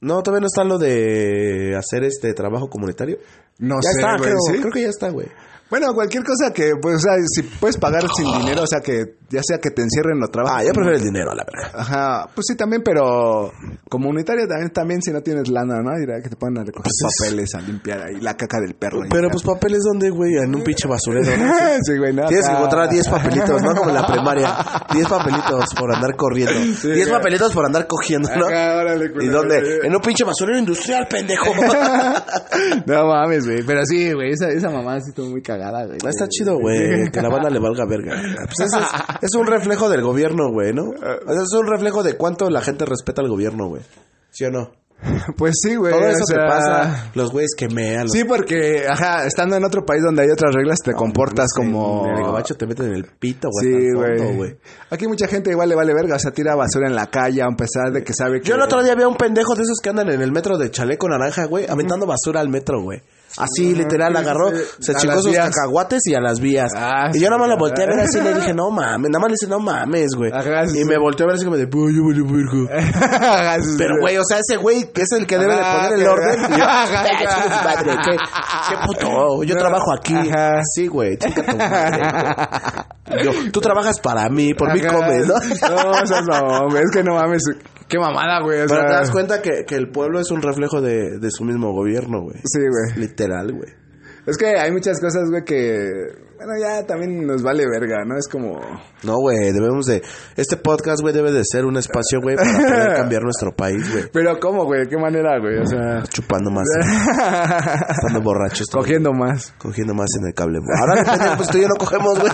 No, todavía no está lo de hacer este trabajo comunitario. No ya sé, está, güey, creo. ¿sí? Creo que ya está, güey. Bueno, cualquier cosa que, pues, o sea, si puedes pagar sin dinero, o sea, que ya sea que te encierren o trabajes. Ah, yo prefiero el dinero, la verdad. Ajá, pues sí, también, pero comunitario también, también si no tienes lana, ¿no? Dirá que te pongan a recoger Pues es- papeles, a limpiar ahí la caca del perro. Pero pues papeles, ¿dónde, güey? En un pinche basurero, ¿no? *laughs* sí, güey, no. Tienes que encontrar 10 papelitos, ¿no? Como en la primaria. 10 papelitos por andar corriendo. *laughs* 10 güey. papelitos por andar cogiendo, ¿no? Acá, órale, ¿Y dónde? En un pinche basurero industrial, pendejo. *laughs* No mames, güey. Pero sí, güey, esa, esa mamá sí estuvo muy cagada, güey. Está chido, güey. Que la banda le valga verga. Pues es, es un reflejo del gobierno, güey, ¿no? Es un reflejo de cuánto la gente respeta al gobierno, güey. ¿Sí o no? *laughs* Pues sí, güey. Todo eso o sea, te pasa. Los güeyes que mean. los- Sí, porque, ajá, estando en otro país donde hay otras reglas, te comportas Sí, como... En el gabacho te meten en el pito, güey. Sí, güey. Aquí mucha gente igual le vale verga, o sea, tira basura en la calle a pesar de que sabe que... Yo el otro día vi a un pendejo de esos que andan en el metro de chaleco naranja, güey, aventando basura al metro, güey. Así, literal, agarró, se a chingó las sus cacahuates y a las vías. Ah, y yo nada más lo volteé a ver así y le dije, no mames, nada más le dije, no mames, güey. Ajá, sí, Y me volteó a ver así como de, "Ay, yo vale verga". *laughs* Pero, güey, o sea, ese güey que es el que debe de poner el orden. Y yo, *laughs* Ajá, "Ah, chinga su madre, ¿qué, qué puto, yo No. trabajo aquí. Ajá. Sí, güey. Yo, tú trabajas para mí, por mí comes, ¿no? No, seas mamón, güey, es que no mames. Qué mamada, güey. Pero sea, te das cuenta que, que el pueblo es un reflejo de, de su mismo gobierno, güey. Sí, güey. Literal, güey. Es que hay muchas cosas, güey, que... Bueno, ya también nos vale verga, ¿no? Es como... No, güey, debemos de... Este podcast, güey, debe de ser un espacio, güey, para poder *laughs* cambiar nuestro país, güey. Pero ¿cómo, güey? ¿De qué manera, güey? O sea... *laughs* Chupando más, *laughs* estando borrachos. Cogiendo más. Cogiendo más en el cable. Ahora, pues tú y yo no cogemos, güey.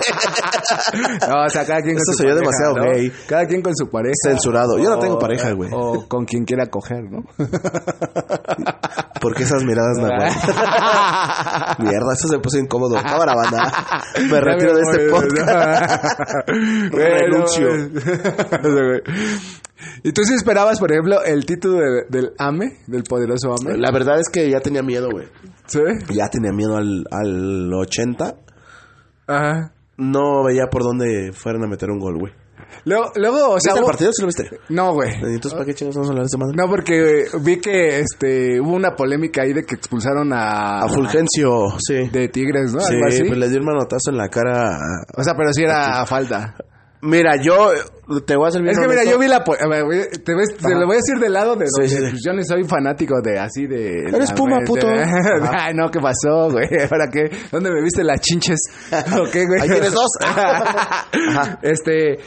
No, o sea, cada quien con Esto su soy yo pareja, demasiado ¿no? gay. Cada quien con su pareja. Censurado. Yo no tengo pareja, güey. O con quien quiera coger, ¿no? ¿Por qué esas miradas, güey? Mierda, eso se puso incómodo. Cámara, banda. Me retiro de este podcast. *laughs* Renuncio. *laughs* ¿Y tú sí esperabas, por ejemplo, el título de- del AME, del poderoso AME? La verdad es que ya tenía miedo, güey. ¿Sí? Ya tenía miedo al, al 80. Ajá. No veía por dónde fueran a meter un gol, güey. Luego, luego, o sea... ¿Viste el partido? ¿Sí lo viste? No, güey. Entonces, ¿para qué chingos vamos a hablar de esta madre? No, porque vi que este hubo una polémica ahí de que expulsaron a... A Fulgencio, sí. De Tigres, ¿no? sí, Algo así. pues le dio un manotazo en la cara. a- O sea, pero sí era falta. Mira, yo te voy a servir. Es que mira, yo vi la... a te, ves- te lo voy a decir del lado de Sí, donde sí. pues, yo no soy fanático de así de... Eres Puma, de- puto. *laughs* Ay, no, ¿qué pasó, güey? *laughs* ¿Para qué? ¿Dónde me viste las chinches? *laughs* ¿O qué, güey? Ahí tienes dos. Ajá. Este,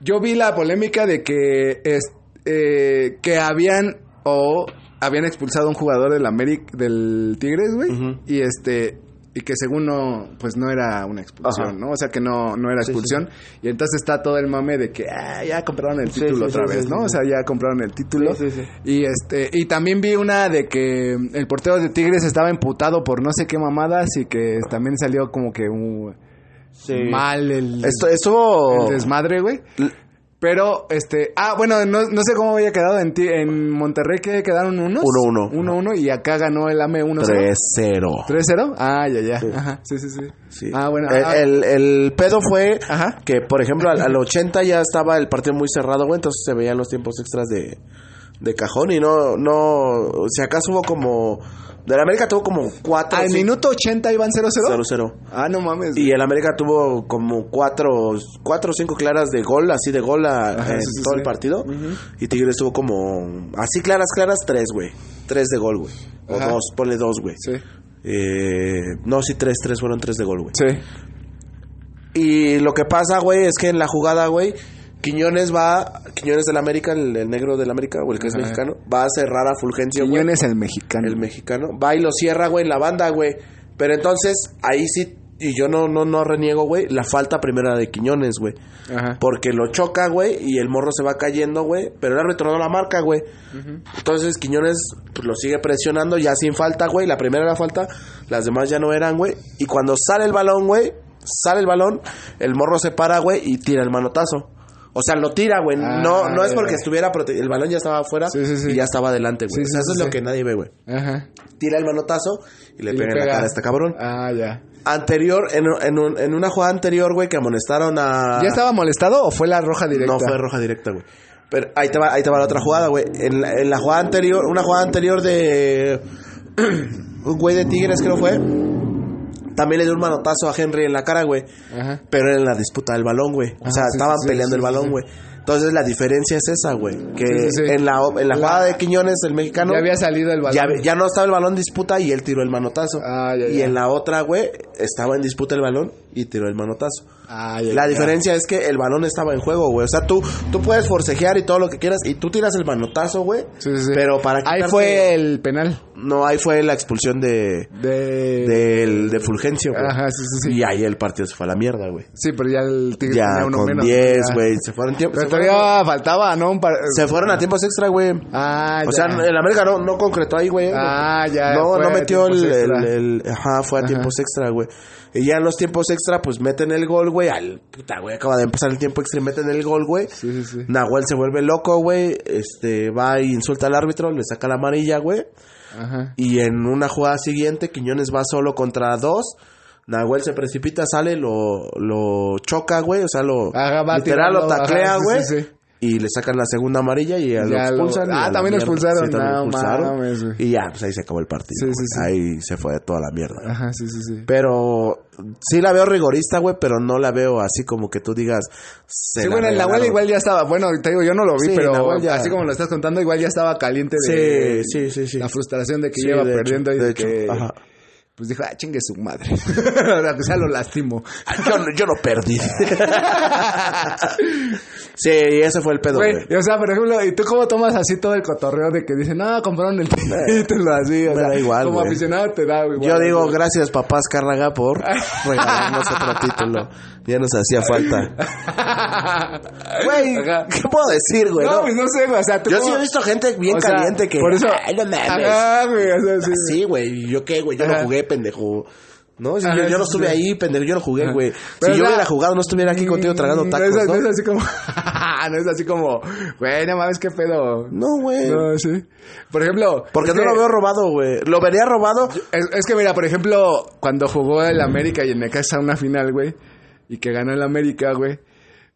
yo vi la polémica de que es, eh, que habían o habían expulsado a un jugador del América del Tigres, güey, y este y que según no pues no era una expulsión, Ajá. ¿no? O sea, que no no era Sí, expulsión y entonces está todo el mame de que ah, ya compraron el título sí, otra vez, ¿no? O sea, ya compraron el título. Y este y también vi una de que el portero de Tigres estaba emputado por no sé qué mamadas y que también salió como que un Sí. mal el, Esto, estuvo. el desmadre, güey. Pero, este... Ah, bueno, no, no sé cómo había quedado en, ti, en Monterrey, que quedaron unos. 1-1. 1-1 y acá ganó el AME 1-0. 3-0. 3-0. Ah, ya, ya. Ajá. Sí, sí, sí. Sí. Ah, bueno. El, ah, el- el pedo fue Ajá. que, por ejemplo, al, al 80 ya estaba el partido muy cerrado, güey. Entonces se veían los tiempos extras de, de cajón y no, no. Si acaso hubo como. Del América tuvo como 4 Al minuto 80 iban 0-0. 0-0. Ah, no mames. Y el América tuvo como cuatro, cuatro o cinco claras de gol, así de gol a- Ajá, en sí, sí, todo sí. el partido. Y Tigres tuvo como, así claras, claras, tres, güey. Tres de gol, güey. O Ajá. dos, ponle dos, güey. Sí. Eh, no, sí, tres, tres fueron tres de gol, güey. Sí. Y lo que pasa, güey, es que en la jugada, güey, Quiñones va, Quiñones del América, el, el negro del América, o el que es mexicano, va a cerrar a Fulgencio, güey. Quiñones el mexicano. El mexicano. Va y lo cierra, güey, en la banda, güey. Pero entonces, ahí sí, y yo no, no, no reniego, güey, la falta primera de Quiñones, güey. Ajá. Porque lo choca, güey, y el morro se va cayendo, güey. Pero el árbitro no la marca, güey. Entonces Quiñones pues, lo sigue presionando ya sin falta, güey. La primera era falta, las demás ya no eran, güey. Y cuando sale el balón, güey, sale el balón, el morro se para, güey, y tira el manotazo. O sea, lo tira, güey. Ah, no, no es porque estuviera prote- El balón ya estaba afuera Sí, sí, sí. y ya estaba adelante, güey. O sea, eso es lo que nadie ve, güey. Ajá. Tira el manotazo y le Y pega en la cara a este cabrón. Ah, ya. Anterior, en, en, un- en una jugada anterior, güey, que amonestaron a... ¿Ya estaba molestado o fue la roja directa? No, fue roja directa, güey. Pero ahí te va, ahí te va la otra jugada, güey. En, la- en la jugada anterior, una jugada anterior de *clears throat* un güey de Tigres, creo fue. También le dio un manotazo a Henry en la cara, güey. Ajá. Pero era en la disputa del balón, güey. O Ajá, sea, sí, estaban sí, peleando sí, el balón, güey. Entonces la diferencia es esa, güey. Que en la, en la La- jugada de Quiñones, el mexicano, Ya había salido el balón. ya, ya no estaba el balón en disputa y él tiró el manotazo. Ah, ya, y en la otra, güey, estaba en disputa el balón y tiró el manotazo. La diferencia es que el balón estaba en juego, güey. O sea, tú, tú puedes forcejear y todo lo que quieras y tú tiras el manotazo, güey. Sí, sí, sí. Pero para Ahí quitarte- fue el penal No, ahí fue la expulsión de... de... Del, de Fulgencio, güey. Ajá, sí, sí, sí. Y ahí el partido se fue a la mierda, güey. Sí, pero ya el Tigre Ya tenía uno con menos. 10, Ya. güey. Se fueron tiempo. Pero fueron, todavía faltaba, ¿no? Un par- se fueron a tiempos extra, güey. Ah, O ya. sea, el América no, no concretó ahí, güey. Ah, ya. No, no metió el, tiempos el, Ajá, fue a Ajá. tiempos extra, güey. Y ya en los tiempos extra, pues meten el gol, güey. Al puta, güey. Acaba de empezar el tiempo extra y meten el gol, güey. Sí, sí, sí. Nahuel se vuelve loco, güey. Este, va y insulta al árbitro, le saca la amarilla, güey. Ajá. Y en una jugada siguiente, Quiñones va solo contra dos. Nahuel se precipita, sale, lo, lo choca, güey. O sea, lo. Ajá, va literal lo tirando, taclea, sí, güey. sí, sí. Y le sacan la segunda amarilla y ya Ya lo- expulsan. Ah, también lo expulsaron. también lo No expulsaron. mames. Y ya, pues ahí se acabó el partido. Sí, sí, sí. Ahí se fue toda la mierda. Ajá, sí, sí, sí. Pero sí la veo rigorista, güey, pero no la veo así como que tú digas. se Sí, la bueno, el Nahuel igual ya estaba. Bueno, te digo, yo no lo vi, Sí, pero ya- así como lo estás contando, igual ya estaba caliente de. Sí, sí, sí, sí. La frustración de que Sí, lleva de hecho, perdiendo y de de que. ajá. Pues dijo, ah, chingue su madre. *laughs* o sea, que sea lo lastimo. Yo, no- yo no perdí. *laughs* sí, ese fue el pedo, Güey, o sea, por ejemplo, ¿y tú cómo tomas así todo el cotorreo de que dicen, no, compraron el *laughs* título así? O me sea, da igual, como aficionado te da igual. Yo digo, gracias papás Cárraga por regalarnos otro título. Ya nos hacía falta. *laughs* Güey. ¿qué puedo decir, güey? No, No, pues no sé, güey. O sea, tú Yo sí he visto gente bien o sea, caliente que... Por eso. Ay, no mames. Ajá, güey. O sea, sí. Sí, güey. ¿Yo qué, güey? Yo no jugué, pendejo. No, si Ajá, yo, no estuve sí. ahí, pendejo, yo no jugué, güey. Si yo hubiera jugado, no estuviera aquí contigo tragando Mm, tacos, no, es, ¿no? no es así como... no *laughs* es así como... Güey, no mames, qué pedo. No, güey. No, sí. Por ejemplo... Porque no que- lo veo robado, güey. Lo vería robado. Es, es que mira, por ejemplo, cuando jugó el América y el Necaxa una final, güey, y que ganó el América, güey.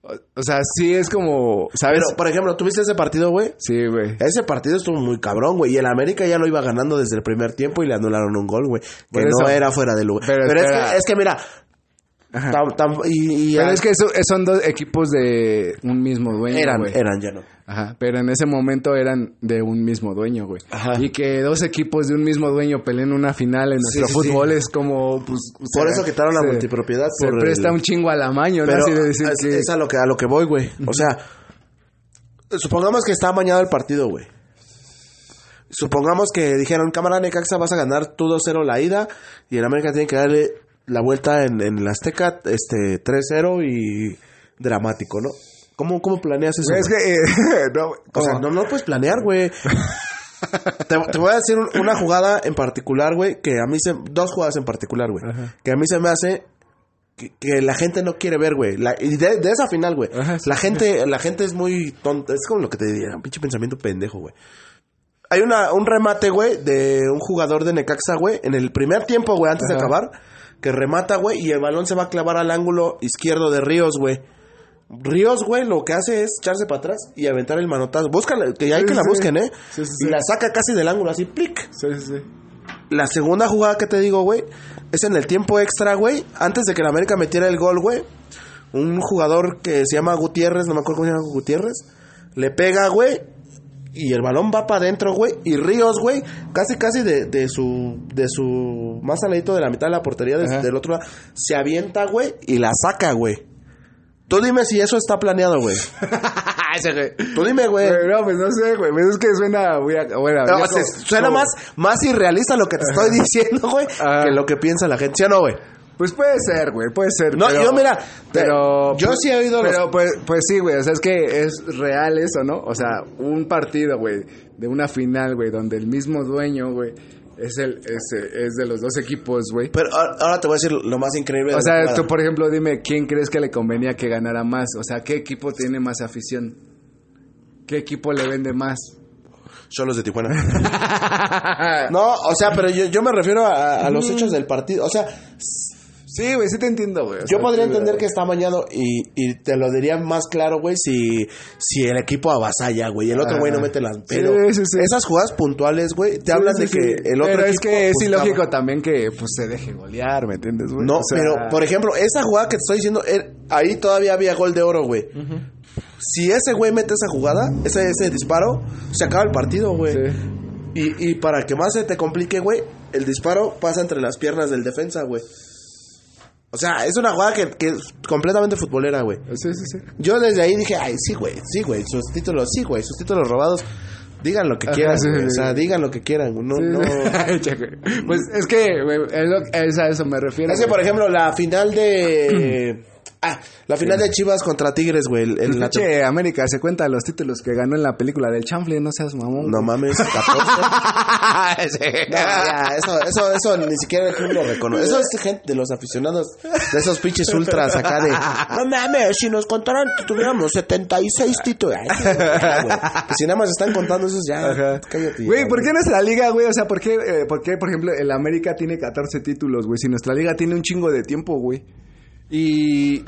O, o sea, sí es como, ¿sabes? Pero, por ejemplo, ¿tuviste ese partido, güey? sí, güey. Ese partido estuvo muy cabrón, güey. Y el América ya lo iba ganando desde el primer tiempo y le anularon un gol, güey. Que no era fuera de lugar. Pero Pero, es, que, es que, mira. Tam- tam- y, y- Pero es que eso- son dos equipos de un mismo dueño, eran, eran, ya no. Ajá, pero en ese momento eran de un mismo dueño, güey. Ajá. Y que dos equipos de un mismo dueño peleen una final en nuestro sí, fútbol sí. es como, pues... Por eso quitaron la multipropiedad. Se por presta el- un chingo al amaño, ¿no? Pero Así de decir es, que... es a lo que a lo que voy, güey. O sea, supongamos que está amañado el partido, güey. Supongamos que dijeron, cámara Necaxa, vas a ganar tú 2-0 la ida y el América tiene que darle la vuelta en, en la Azteca, este 3-0 y dramático, ¿no? ¿Cómo, cómo planeas eso? Es que... eh, *laughs* no, O sea, como- no, no puedes planear, güey. te, te voy a decir un- una jugada en particular, güey, que a mí se... Dos jugadas en particular, güey. Que a mí se me hace que, que la gente no quiere ver, güey. La- Y de, de esa final, güey. Ajá, sí. La gente la gente es muy tonta. Es como lo que te diría, un pinche pensamiento pendejo, güey. Hay una, un remate, güey, de un jugador de Necaxa, güey, en el primer tiempo, güey, antes de acabar, que remata, güey, y el balón se va a clavar al ángulo izquierdo de Ríos, güey. Ríos, güey, lo que hace es echarse para atrás y aventar el manotazo. Búscala, que hay Sí, que la sí. busquen, ¿eh? Sí, Y la saca casi del ángulo, así, plic. Sí, sí, sí. La segunda jugada que te digo, güey, es en el tiempo extra, güey. Antes de que el América metiera el gol, güey. Un jugador que se llama Gutiérrez, no me acuerdo cómo se llama Gutiérrez, le pega, güey. Y el balón va para adentro, güey. Y Ríos, güey, casi, casi de, de su. De su. Más al ladito de la mitad de la portería, del otro lado. Se avienta, güey, y la saca, güey. Tú dime si eso está planeado, güey. *laughs* Ese güey. Tú dime, güey. No, pues no sé, güey. Pues es que suena muy... Bueno, No, como- suena como- más, más irrealista lo que te estoy diciendo, güey, que lo que piensa la gente. ¿Sí o no, güey? Pues puede ser, güey, puede ser. No, pero- yo, mira, pero yo sí he oído los- Pero pues, pues sí, güey, o sea, es que es real eso, ¿no? O sea, un partido, güey, de una final, güey, donde el mismo dueño, güey, es el es, es de los dos equipos, güey. Pero ahora te voy a decir lo más increíble. de O sea, tú, por ejemplo, dime, ¿quién crees que le convenía que ganara más? O sea, ¿qué equipo tiene más afición? ¿Qué equipo le vende más? Cholos de Tijuana. *laughs* no, o sea, pero yo, yo me refiero a, a los hechos del partido. O sea, Sí, güey, sí te entiendo, güey. yo sea, podría sí, entender que está mañado y, y te lo diría más claro, güey, si, si el equipo avasalla, güey, el otro güey no Ah. mete las... Pero Sí, sí, sí. esas jugadas puntuales, güey, te hablan de que el otro Pero es equipo que es buscaba- ilógico también que pues se deje golear, ¿me entiendes, güey? No, O sea, pero por ejemplo, esa jugada que te estoy diciendo, er- ahí todavía había gol de oro, güey. Si ese güey mete esa jugada, ese, ese disparo, se acaba el partido, güey. Y, y para que más se te complique, güey, el disparo pasa entre las piernas del defensa, güey. O sea, es una jugada que, que es completamente futbolera, güey. Sí, sí, sí. Yo desde ahí dije, ay, sí, güey, sí, güey, sus títulos, sí, güey, sus títulos robados. Digan lo que Ajá, quieran, sí, güey, sí, o sea, sí. digan lo que quieran. No, no. *laughs* pues es que, güey, es, lo- es a eso me refiero. Es que, por ejemplo, la final de... *clears throat* ah, la final de Chivas contra Tigres, güey. el- la Pinche América se cuenta los títulos que ganó en la película del Chanfle, no seas mamón. No mames, *laughs* 14. *laughs* No, ya, eso, eso, eso ni siquiera el club lo reconoce. Eso es gente de los aficionados, de esos pinches ultras acá de, no mames, si nos contaran que tuviéramos 76 títulos. Sí, si nada más están contando esos ya, Ajá. cállate. Güey, ¿por qué nuestra liga, güey? O sea, ¿por qué, eh, por qué, por ejemplo, el América tiene 14 títulos, güey? Si nuestra liga tiene un chingo de tiempo, güey. Y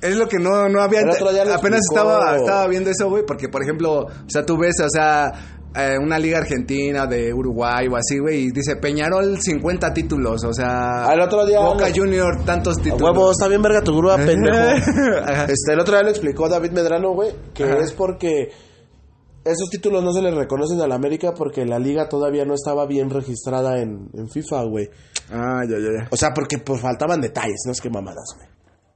es lo que no, no había... Apenas estaba, estaba viendo eso, güey, porque, por ejemplo, o sea, tú ves, o sea, eh, una liga argentina de Uruguay o así, güey, y dice Peñarol 50 títulos, o sea... Al otro día- Boca Junior tantos títulos. Huevo, está bien verga tu grúa, *laughs* pendejo. Este, el otro día lo explicó David Medrano, güey, que Ajá. es porque esos títulos no se les reconocen a la América porque la liga todavía no estaba bien registrada en, en FIFA, güey. Ah, ya, ya, ya. O sea, porque pues faltaban detalles, no es que mamadas, güey.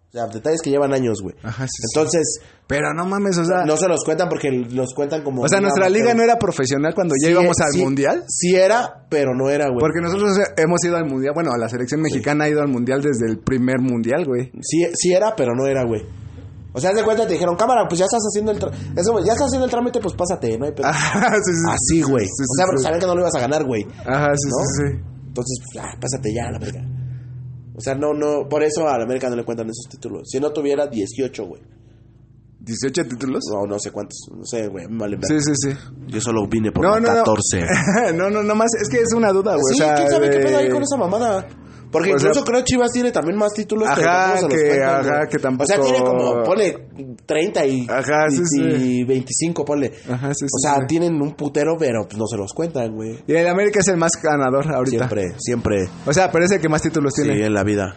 O sea, detalles que llevan años, güey. Ajá, sí, sí. Entonces, Pero no mames, o sea... no se los cuentan porque los cuentan como... o sea, nuestra liga no era profesional cuando ya íbamos al mundial. Sí era, pero no era, güey. Porque nosotros hemos ido al mundial. Bueno, la selección mexicana ha ido al mundial desde el primer mundial, güey. Sí, sí era, pero no era, güey. O sea, de cuenta, te dijeron, cámara, pues ya estás haciendo el güey, ya estás haciendo el trámite, pues pásate, no hay. Ajá, *laughs* sí, sí. Así, güey. Sí, o sea, pero sabían que no lo ibas a ganar, güey. Ajá, sí, ¿no? sí, sí. Entonces, pues, pásate ya, la verga. O sea, no, no, por eso a la América no le cuentan esos títulos. Si no tuviera 18, güey. 18 títulos. No, no sé cuántos, no sé, güey, vale Sí, sí, sí. Yo solo vine por No, no, no. 14. *laughs* no, no, no más. Es que es una duda, güey. Sí, o sea, ¿quién sabe qué pedo ahí con esa mamada? Porque incluso creo Chivas tiene también más títulos, Ajá, los que- cuentan, ajá, que tampoco- O sea, tiene como, ponle 30 y, Ajá, y, sí, sí. y 25, ponle. Ajá, sí, sí, o sea, sí. tienen un putero, pero pues no se los cuentan, güey. Y el América es el más ganador ahorita. Siempre, siempre. O sea, pero es el que más títulos Sí, tiene. en la vida.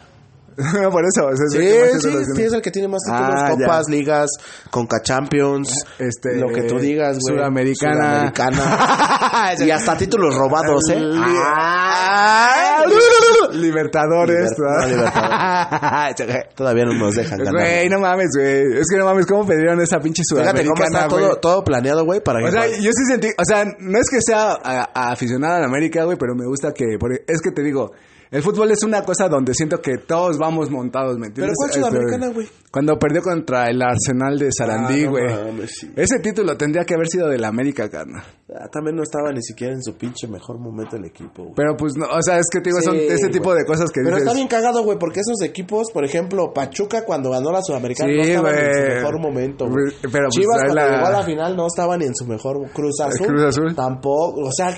*laughs* Por eso. o sea, es Sí, sí, sí, es el que tiene más títulos, Ah, copas, ligas, Conca Champions, Este, lo que tú digas, güey. Sudamericana. Sudamericana. *laughs* y hasta títulos robados, ¿eh? Ah, Libertadores. Liber- no, Libertadores. *laughs* Todavía no nos dejan ganar. Güey, no mames, güey. Es que no mames, ¿cómo pidieron esa pinche Fíjate cómo sudamericana, está todo, todo planeado, güey, para que... O sea, yo sí sentí, o sea, no es que sea a- a aficionado a la América, güey, pero me gusta que, porque- es que te digo, el fútbol es una cosa donde siento que todos vamos montados, ¿me entiendes? ¿Pero cuál Este, Sudamericana, güey? Cuando perdió contra el Arsenal de Sarandí, Ah, no güey. sí. Ese título tendría que haber sido de la América, carnal. Ah, también no estaba ni siquiera en su pinche mejor momento el equipo, güey. Pero pues, no, o sea, es que te digo, son ese tipo de cosas que Pero dices. está bien cagado, güey, porque esos equipos, por ejemplo, Pachuca cuando ganó la Sudamericana Sí, no estaban en su mejor momento, güey. Pero, pues, Chivas cuando la- llegó a la final no estaban ni en su mejor Cruz Azul. Cruz Azul. Tampoco, o sea,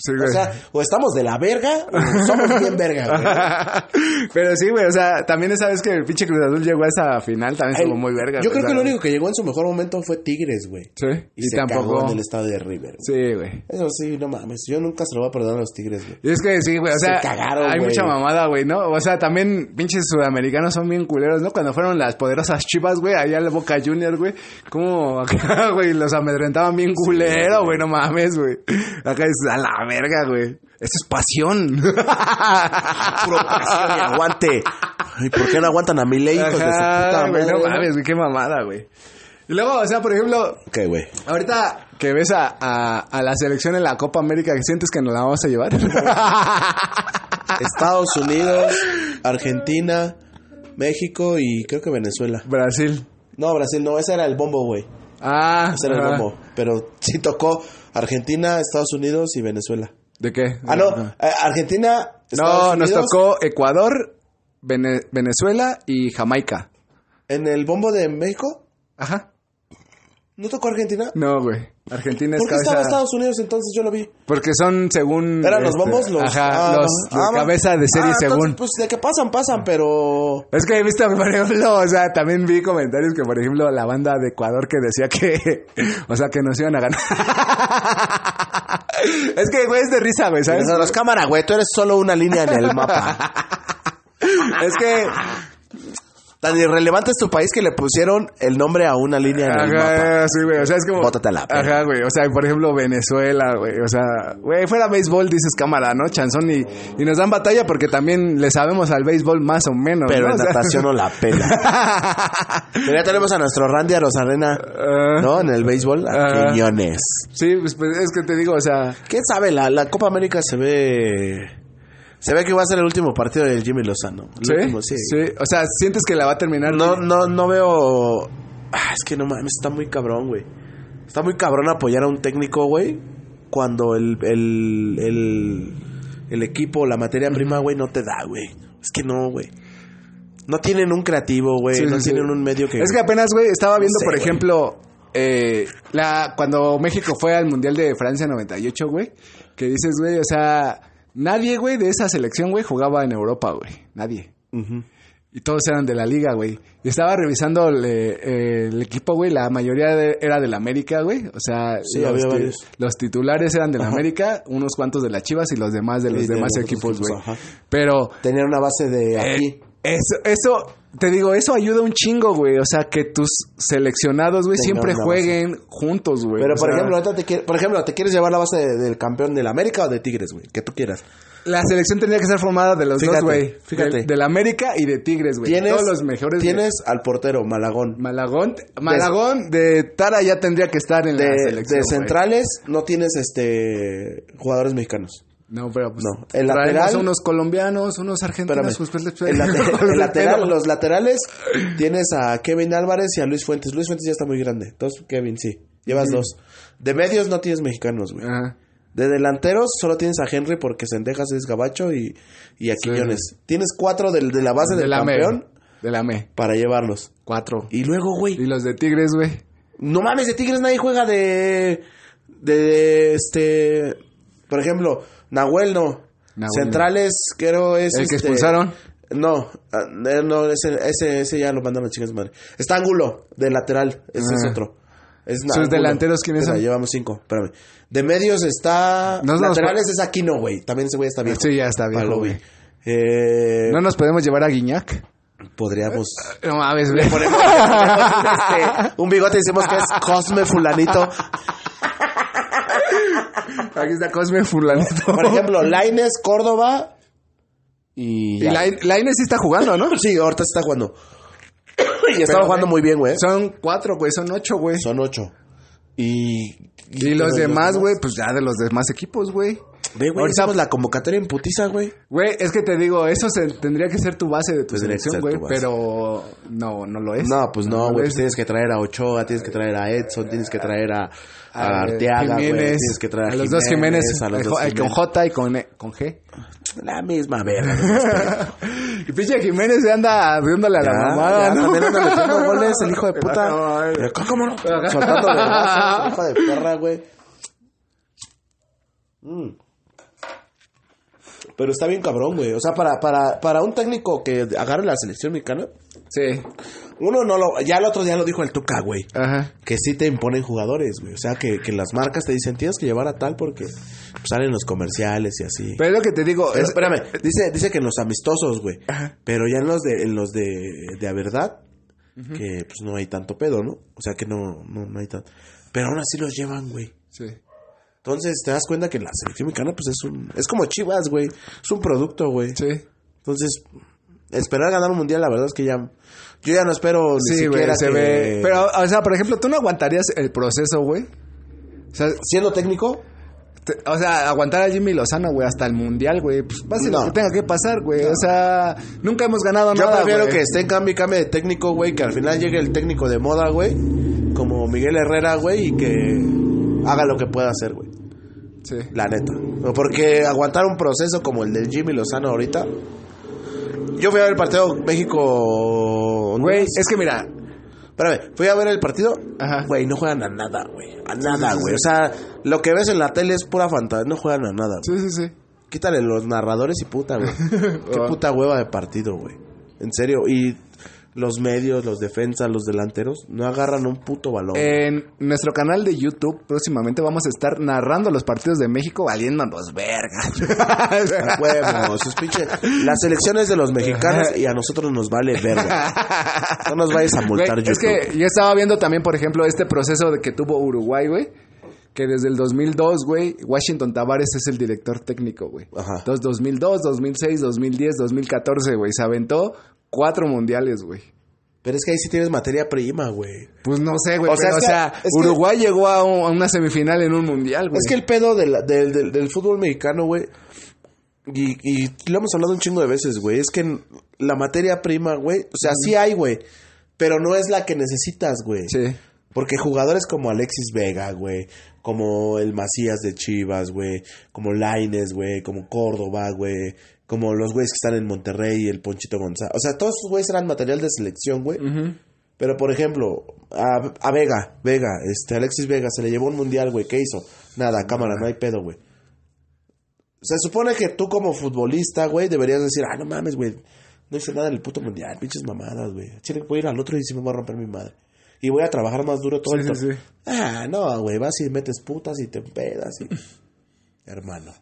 Sí, o sea, o estamos de la verga o somos bien verga, güey. *laughs* Pero sí, güey, o sea, también esa vez que el pinche Cruz Azul llegó a esa final, también estuvo muy verga. Yo creo que lo único que llegó en su mejor momento fue Tigres, güey. Sí, Y, y, se tampoco. cagó en el estadio de River. güey. Sí, güey. Eso sí, no mames. Yo nunca se lo voy a perdonar a los Tigres, güey. Y es que sí, güey, o Se sea, cagaron, hay güey. mucha mamada, güey, ¿no? O sea, también pinches sudamericanos son bien culeros, ¿no? Cuando fueron las poderosas chivas, güey, allá en la Boca Juniors, güey, como acá, *laughs* güey, los amedrentaban bien culero, güey, no mames, güey. Acá es a la verga, güey. Esto es pasión. *laughs* Puro presión y aguante. Ay, ¿por qué no aguantan a mi ley, hijos de su puta güey, no madre, mames, güey, qué mamada, güey. Y luego, o sea, por ejemplo, Ok, güey. ahorita que ves a, a, a la selección en la Copa América, sientes que nos la vamos a llevar? *laughs* Estados Unidos, Argentina, México y creo que Venezuela. Brasil. No, Brasil no, ese era el bombo, güey. Ah, Ese era el bombo. Pero sí tocó Argentina, Estados Unidos y Venezuela. ¿De qué? Ah, no, eh, Argentina, Estados No, nos tocó Ecuador, Vene- Venezuela y Jamaica. ¿En el bombo de México? Ajá. ¿No tocó Argentina? No, güey. Argentina es ¿Por qué estaba cabeza... Estados Unidos entonces? Yo lo vi. Porque son según... ¿Eran los este, bombos? Los, Ajá, ah, los, ah, los cabeza de serie Ah, entonces, según. Pues de que pasan, pasan, pero... Es que he visto, *laughs* por ejemplo, o sea, también vi comentarios que, por ejemplo, la banda de Ecuador que decía que, *laughs* o sea, que nos iban a ganar. *laughs* es que, güey, es de risa, güey, ¿sabes? Los cámara, güey, tú eres solo una línea en el mapa. Es que, Tan irrelevante es tu país que le pusieron el nombre a una línea en el mapa. Ajá, sí, güey. O sea, es como. Bótate a la. Ajá, güey. O sea, por ejemplo, Venezuela, güey. O sea, güey, fuera béisbol, dices cámara, ¿no? Chanzón. Y, y nos dan batalla porque también le sabemos al béisbol más o menos. Pero ¿no? en O sea- natación no la pela. *laughs* Pero ya tenemos a nuestro Randy a Rosarena, Ah. ¿no? En el béisbol, a Ah. Quiñones. Sí, pues, pues, es que te digo, o sea. ¿Quién sabe? La, la Copa América se ve... Se ve que va a ser el último partido del Jimmy Lozano. El ¿sí? último, sí. O sea, sientes que la va a terminar. No, no, no veo... Ah, es que no mames, está muy cabrón, güey. Está muy cabrón apoyar a un técnico, güey, cuando el, el, el, el equipo, la materia prima, güey, no te da, güey. Es que no, güey. No tienen un creativo, güey. Sí, no sí, sí. tienen un medio que... Es que apenas, güey, estaba viendo, sé, por ejemplo, eh, la, cuando México fue al Mundial de Francia 98, güey, que dices, güey, o sea, nadie, güey, de esa selección, güey, jugaba en Europa, güey. Nadie. Y todos eran de la liga, güey. Y estaba revisando el, eh, el equipo, güey. La mayoría de- era de la América, güey. O sea, Sí, los, había titulares eran de la América, unos cuantos de las Chivas y los demás de los de demás los equipos, güey. Pero Tenían una base de eh, aquí. eso, eso, te digo, eso ayuda un chingo, güey. O sea, que tus seleccionados, güey, siempre jueguen juntos, güey. Pero, por sea, ejemplo, ahorita te quiere- por ejemplo, ¿te quieres llevar la base de- del campeón de la América o de Tigres, güey? Que tú quieras. la selección tendría que estar formada de los Fíjate, dos, güey. fíjate. Del- De, la América y de Tigres, güey. Tienes, Todos los mejores. güey. tienes al portero, Malagón. Malagón, Malagón de Tara ya tendría que estar en la selección. de centrales no tienes este jugadores mexicanos. No, pero pues. No, el lateral- unos colombianos, unos argentinos. Espérame. El, late- *laughs* el lateral, pero- los laterales tienes a Kevin Álvarez y a Luis Fuentes. Luis Fuentes ya está muy grande. Entonces, Kevin, sí. Llevas dos. De medios no tienes mexicanos, güey. Ajá. De delanteros solo tienes a Henry porque Sendejas es gabacho y, y a Quiñones. Tienes cuatro del, de la base De del la campeón ME. De la ME. para llevarlos. Cuatro. Y luego, güey, Y los de Tigres, güey. no mames, de Tigres nadie juega de. De este. Por ejemplo, Nahuel no. Nahuel Centrales, creo es. ¿El que este, expulsaron? No, ah, eh, no, ese, ese, ese ya lo mandaron a chingas madre. Está Ángulo, de lateral. Ese Ah. es otro. Es ¿Sus Ángulo. delanteros quiénes son? Llevamos cinco, espérame. De medios está. No nos laterales es Aquino, güey. También ese güey está bien. Sí, ya está güey. Eh, ¿No nos podemos llevar a Guiñac? Podríamos. No mames, güey. Ponemos, ponemos, este, *laughs* un bigote y decimos que es Cosme Fulanito. Aquí está Cosme Fulanito. Por ejemplo, Laines, Córdoba. Y. Y ya. Lain- Lainez sí está jugando, ¿no? Sí, ahorita está jugando. y estaba jugando güey, muy bien, güey. Son cuatro, güey. Son ocho, güey. Son ocho. Y. Y los demás, güey, pues ya de los demás equipos, güey. Ve, güey, Ahorita- hicimos la convocatoria en putiza, güey. Güey, es que te digo, eso se- tendría que ser tu base de tu Tendría selección, güey, pero no, no lo es. No, pues no, güey. es. pues tienes que traer a Ochoa, tienes que traer a Edson, tienes que traer a, a A Arteaga, güey. Jiménez, Tienes que traer a, a los dos Jiménez, a los el dos jo- el con Jiménez. J y con, E- con G. La misma verga. *laughs* Y pinche Jiménez se anda viéndole a la mamada, ya ¿no? también anda metiendo *laughs* goles, el hijo de puta. No, eh. Pero, ¿Cómo no? Brazos, el *laughs* hijo de perra, güey. Mm. Pero está bien cabrón, güey. O sea, para, para, para un técnico que agarre la selección mexicana, Sí. uno no lo... Ya el otro día lo dijo el Tuca, güey. Ajá. Que sí te imponen jugadores, güey. O sea, que, que las marcas te dicen, tienes que llevar a tal porque pues, salen los comerciales y así. Pero es lo que te digo, Pero es, espérame, dice, dice que en los amistosos, güey. Pero ya en los de, en los de, de a verdad, que pues no hay tanto pedo, ¿no? O sea que no, no, no hay tanto. Pero aún así los llevan, güey. Sí. Entonces te das cuenta que la selección mexicana, pues es un, es como Chivas, güey. Es un producto, güey. Sí. Entonces, esperar ganar un mundial, la verdad es que ya, yo ya no espero ni Sí, siquiera se que- ve. Pero, o sea, por ejemplo, ¿tú no aguantarías el proceso, güey? O sea, siendo técnico, te- o sea, aguantar a Jimmy Lozano, güey, hasta el mundial, güey. Pues pase lo No. que tenga que pasar, güey. O sea, nunca hemos ganado yo nada, prefiero güey. que esté en cambio y cambie de técnico, güey, que al final llegue el técnico de moda, güey, como Miguel Herrera, güey, y que haga lo que pueda hacer, güey. Sí. La neta. Porque aguantar un proceso como el del Jimmy Lozano ahorita. Yo fui a ver el partido México. Güey, es que mira, Espérame, fui a ver el partido. Ajá. Güey, no juegan a nada, güey. A nada, güey. O sea, lo que ves en la tele es pura fantasía. No juegan a nada. güey. sí, sí, sí. Quítale los narradores y puta, güey. *laughs* Qué puta hueva de partido, güey. En serio. Y los medios, los defensas, los delanteros, no agarran un puto balón. En nuestro canal de YouTube próximamente vamos a estar narrando los partidos de México valiéndonos verga. *laughs* A huevo, sus pinches. Las elecciones de los mexicanos y a nosotros nos vale verga. No nos vayas a multar, Güey, YouTube. es que yo estaba viendo también, por ejemplo, este proceso de que tuvo Uruguay, güey. Que desde el 2002, güey, Washington Tavares es el director técnico, güey. Ajá. Entonces, 2002, 2006, 2010, 2014, güey. Se aventó cuatro mundiales, güey. Pero es que ahí sí tienes materia prima, güey. Pues no sé, güey. O sea, o sea, que- Uruguay llegó a, un- a una semifinal en un mundial, güey. Es que el pedo del, del, del- del fútbol mexicano, güey. Y, y lo hemos hablado un chingo de veces, güey. Es que la materia prima, güey. O sea, sí hay, güey. Pero no es la que necesitas, güey. Sí. Porque jugadores como Alexis Vega, güey, como el Macías de Chivas, güey, como Laines, güey, como Córdoba, güey, como los güeyes que están en Monterrey, el Ponchito González. O sea, todos esos güeyes eran material de selección, güey. Pero, por ejemplo, a, a Vega, Vega, este, Alexis Vega, se le llevó un mundial, güey. ¿Qué hizo? Nada, cámara, no hay pedo, güey. Se supone que tú como futbolista, güey, deberías decir, ah, no mames, güey. No hice nada en el puto mundial, pinches mamadas, güey. Chile, voy a ir al otro y sí me voy a romper mi madre. Y voy a trabajar más duro todo Sí, el sí, sí. Ah, no, güey, vas y metes putas y te pedas y... *laughs* Hermano.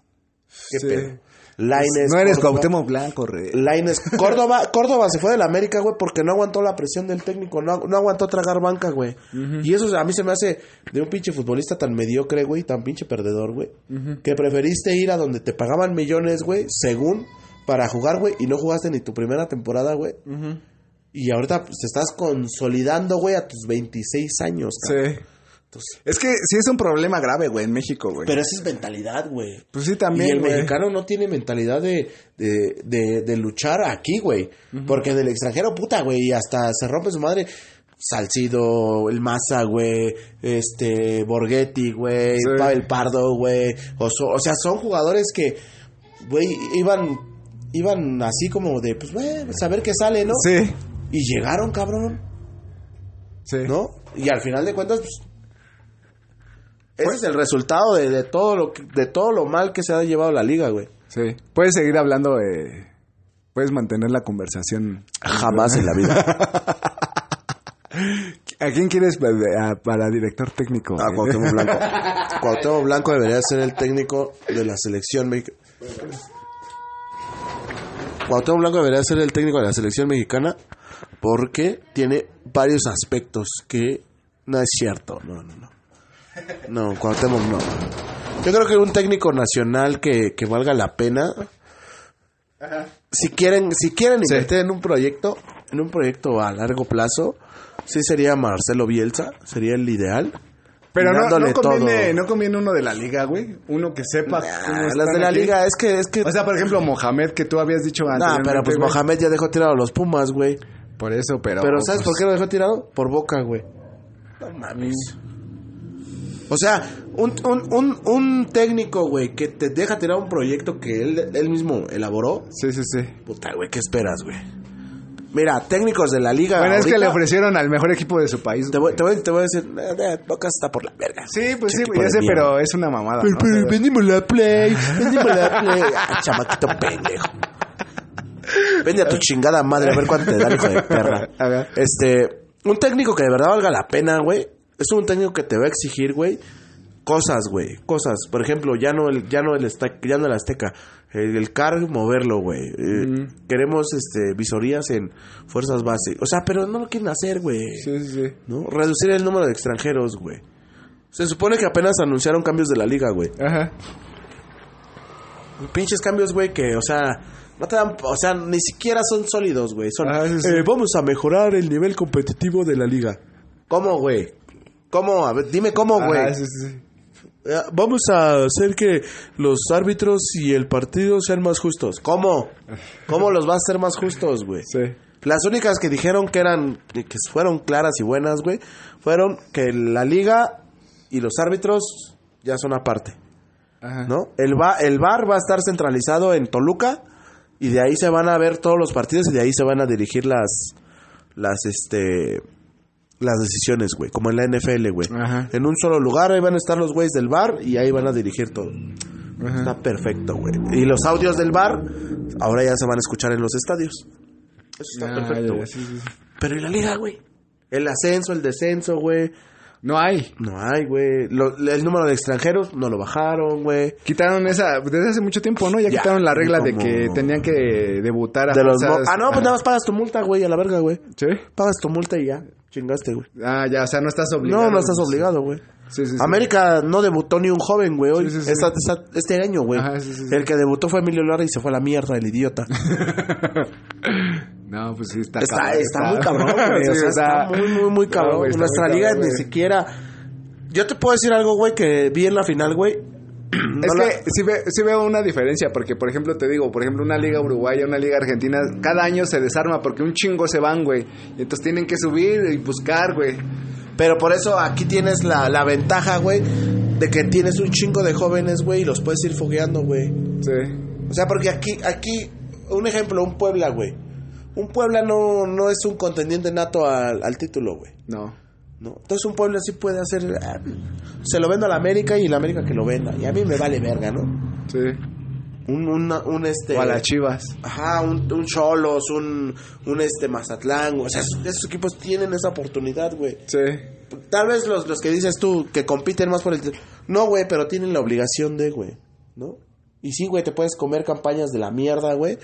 ¿Qué pedo? Lainez, no eres Cuauhtémoc Blanco, re. Lainez, *laughs* Córdoba, Córdoba se fue de la América, güey, porque no aguantó la presión del técnico, no, no aguantó tragar banca, güey. Y eso a mí se me hace de un pinche futbolista tan mediocre, güey, tan pinche perdedor, güey, que preferiste ir a donde te pagaban millones, güey, según para jugar, güey, y no jugaste ni tu primera temporada, güey. Y ahorita pues, te estás consolidando, güey, a tus 26 años, cabrón. Sí. Entonces, Es que sí es un problema grave, güey, en México, güey. pero esa es mentalidad, güey. Pues sí, Y también, el güey. mexicano no tiene mentalidad de, de, de, de luchar aquí, güey. Porque en el extranjero, puta, güey, y hasta se rompe su madre. Salcido, el Maza, güey, este, Borghetti, güey, Sí. Pavel Pardo, güey, o, so- o sea, son jugadores que, güey, iban, iban así como de, pues, güey, saber qué sale, ¿no? Sí. Y llegaron, cabrón, Sí. ¿no? Y al final de cuentas, pues, ese es el resultado de, de todo lo que- de todo lo mal que se ha llevado la liga, güey. Sí. Puedes seguir hablando de... Puedes mantener la conversación. Jamás en la vida. *laughs* ¿A quién quieres para, a- para director técnico? A Cuauhtémoc Blanco. Cuauhtémoc Blanco debería ser el técnico de la selección mexicana. Cuauhtémoc Blanco debería ser el técnico de la selección mexicana porque tiene varios aspectos que no es cierto. No, no, no. No, Cuauhtémoc no. Yo creo que un técnico nacional que, que valga la pena. Si quieren, si quieren Sí. invertir en un proyecto, en un proyecto a largo plazo, sí sería Marcelo Bielsa, sería el ideal. Pero no, no, conviene, todo. no conviene uno de la liga, güey. Uno que sepa cómo las de la aquí. liga, es que, es que. O sea, por ejemplo, Mohamed, que tú habías dicho antes. Nah, pero pues Mohamed ya dejó tirado los Pumas, güey. Por eso, pero... Pero ¿sabes pues, por qué lo dejó tirado? Por boca, güey. No mames. O sea, un, un, un, un técnico, güey, que te deja tirar un proyecto que él, él mismo elaboró. Sí, sí, sí. Puta, güey, ¿qué esperas, güey? Mira, técnicos de la liga. Bueno, es que le ofrecieron al mejor equipo de su país. Te voy, te voy, te voy a decir, eh, eh, Boca está por la verga. Sí, pues sí, güey, ya sé, pero es una mamada, Pero, vendimos la play, vendimos la play. *laughs* Ah, chamaquito pendejo. Vende a tu chingada madre a ver cuánto te dan, hijo de perra. *laughs* A ver. Este, un técnico que de verdad valga la pena, güey. Es un técnico que te va a exigir, güey, cosas, güey, cosas. Por ejemplo, ya no el, ya no el, Azteca- ya no el Azteca, el, el CAR moverlo, güey. Eh, Queremos, este, visorías en fuerzas base. O sea, pero no lo quieren hacer, güey. Sí, sí, sí. ¿No? Reducir el número de extranjeros, güey. Se supone que apenas anunciaron cambios de la liga, güey. Ajá. Pinches cambios, güey, que, o sea, no te dan, o sea, ni siquiera son sólidos, güey. Son, Ah, sí, sí. eh, vamos a mejorar el nivel competitivo de la liga. ¿Cómo, güey? ¿Cómo? A ver, dime cómo, güey. Sí. Eh, Vamos a hacer que los árbitros y el partido sean más justos. ¿Cómo? *laughs* ¿Cómo los va a hacer más justos, güey? Sí. Las únicas que dijeron que eran, que fueron claras y buenas, güey, fueron que la liga y los árbitros ya son aparte. Ajá. ¿no? El, va, el bar va a estar centralizado en Toluca y de ahí se van a ver todos los partidos y de ahí se van a dirigir las las este las decisiones, güey, como en la NFL, güey. En un solo lugar ahí van a estar los güeyes del bar y ahí van a dirigir todo. Ajá. Está perfecto, güey. Y los audios del bar ahora ya se van a escuchar en los estadios. Eso está Ah, perfecto, güey. sí, sí, sí. Pero ¿y la liga, güey? El ascenso, el descenso, güey. No hay. No hay, güey. Lo- el número de extranjeros no lo bajaron, güey. Quitaron esa, desde hace mucho tiempo, ¿no? Ya, Ya, quitaron la regla de como- que tenían que debutar a De los mo- fuerzas- ah, no, pues nada más pagas tu multa, güey, a la verga, güey. ¿Sí? Pagas tu multa y ya. Chingaste, güey. Ah, ya, o sea, no estás obligado. No, no estás obligado, güey. Sí, sí, sí. América no debutó ni un joven, güey, hoy. Sí, sí, sí. Esta- esta- este año, güey. Ajá, sí, sí, sí. El que debutó fue Emilio Lara y se fue a la mierda, el idiota. *laughs* No, pues sí, está Está, cabrón, está muy cabrón, güey. *laughs* Sí, o sea, está muy, muy, muy no, cabrón. güey, Nuestra muy liga cabrón, ni siquiera... Yo te puedo decir algo, güey, que vi en la final, güey. *clears throat* Es No la- que sí, ve- sí veo una diferencia, porque por ejemplo te digo, por ejemplo una liga uruguaya, una liga argentina, cada año se desarma porque un chingo se van, güey. Y entonces tienen que subir y buscar, güey. Pero por eso aquí tienes la, la ventaja, güey, de que tienes un chingo de jóvenes, güey, y los puedes ir fogueando, güey. Sí. O sea, porque aquí, aquí, un ejemplo, un Puebla, güey. Un Puebla no, no es un contendiente nato al, al título, güey. No. ¿no? Entonces un Puebla sí puede hacer... ah, se lo vendo a la América y la América que lo venda. Y a mí me vale verga, ¿no? Sí. Un, una- un este... O a las chivas. Ajá, un, un Cholos, un, un este Mazatlán. O sea, esos, esos equipos tienen esa oportunidad, güey. Sí. Tal vez los, los que dices tú, que compiten más por el... No, güey, pero tienen la obligación de, güey, ¿no? Y sí, güey, te puedes comer campañas de la mierda, güey.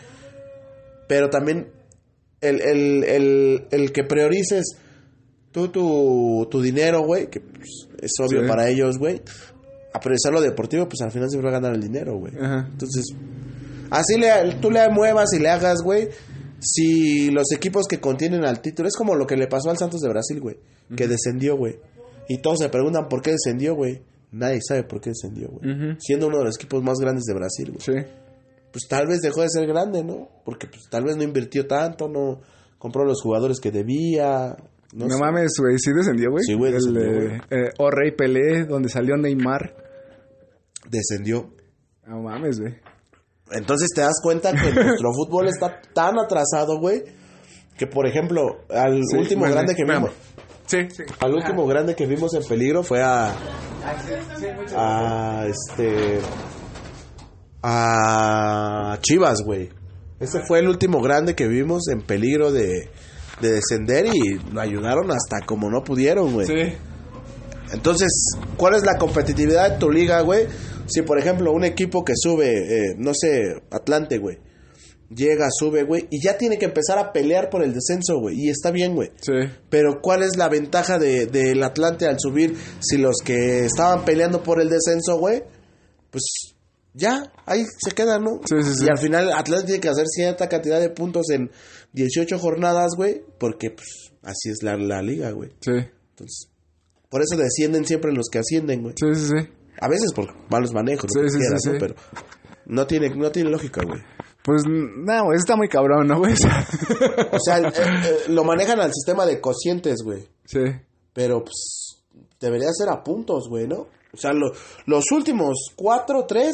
Pero también el, el, el, el que priorices tú tu, tu dinero, güey, que pues, es obvio Sí. para ellos, güey. A priorizar lo deportivo, pues al final siempre va a ganar el dinero, güey. Entonces, así le, tú le muevas y le hagas, güey. Si los equipos que contienen al título, es como lo que le pasó al Santos de Brasil, güey, que descendió, güey. Y todos se preguntan por qué descendió, güey. Nadie sabe por qué descendió, güey. Siendo uno de los equipos más grandes de Brasil, güey. Sí. Pues tal vez dejó de ser grande, ¿no? Porque pues tal vez no invirtió tanto, no compró los jugadores que debía. No No, sé. mames, güey, sí descendió, güey. Sí, güey, El, descendió, eh, eh, O Rey Pelé, donde salió Neymar. Descendió. No mames, güey. Entonces te das cuenta que *laughs* nuestro fútbol está tan atrasado, güey, que por ejemplo, al Sí, último bueno, grande que vimos, Sí, sí. al último grande que vimos en peligro fue a a este a Chivas, güey. Ese fue el último grande que vimos en peligro de, de descender y lo ayudaron hasta como no pudieron, güey. Sí. Entonces, ¿cuál es la competitividad de tu liga, güey? Si, por ejemplo, un equipo que sube, eh, no sé, Atlante, güey, llega, sube, güey, y ya tiene que empezar a pelear por el descenso, güey, y está bien, güey. Sí. Pero, ¿cuál es la ventaja de- del Atlante al subir si los que estaban peleando por el descenso, güey? Pues ya, ahí se quedan, ¿no? Sí, sí, sí. Y al final Atlante tiene que hacer cierta cantidad de puntos en 18 jornadas, güey, porque pues así es la, la liga, güey. Sí. Entonces, por eso descienden siempre los que ascienden, güey. Sí, sí, sí. A veces por malos manejos, Sí, lo que sí, quieras, sí, ¿no? Pero no tiene, no tiene lógica, güey. Pues, no, güey, está muy cabrón, ¿no, güey? *laughs* O sea, eh, eh, lo manejan al sistema de cocientes, güey. sí. Pero, pues, debería ser a puntos, güey, ¿no? O sea, lo- los últimos cuatro, tres,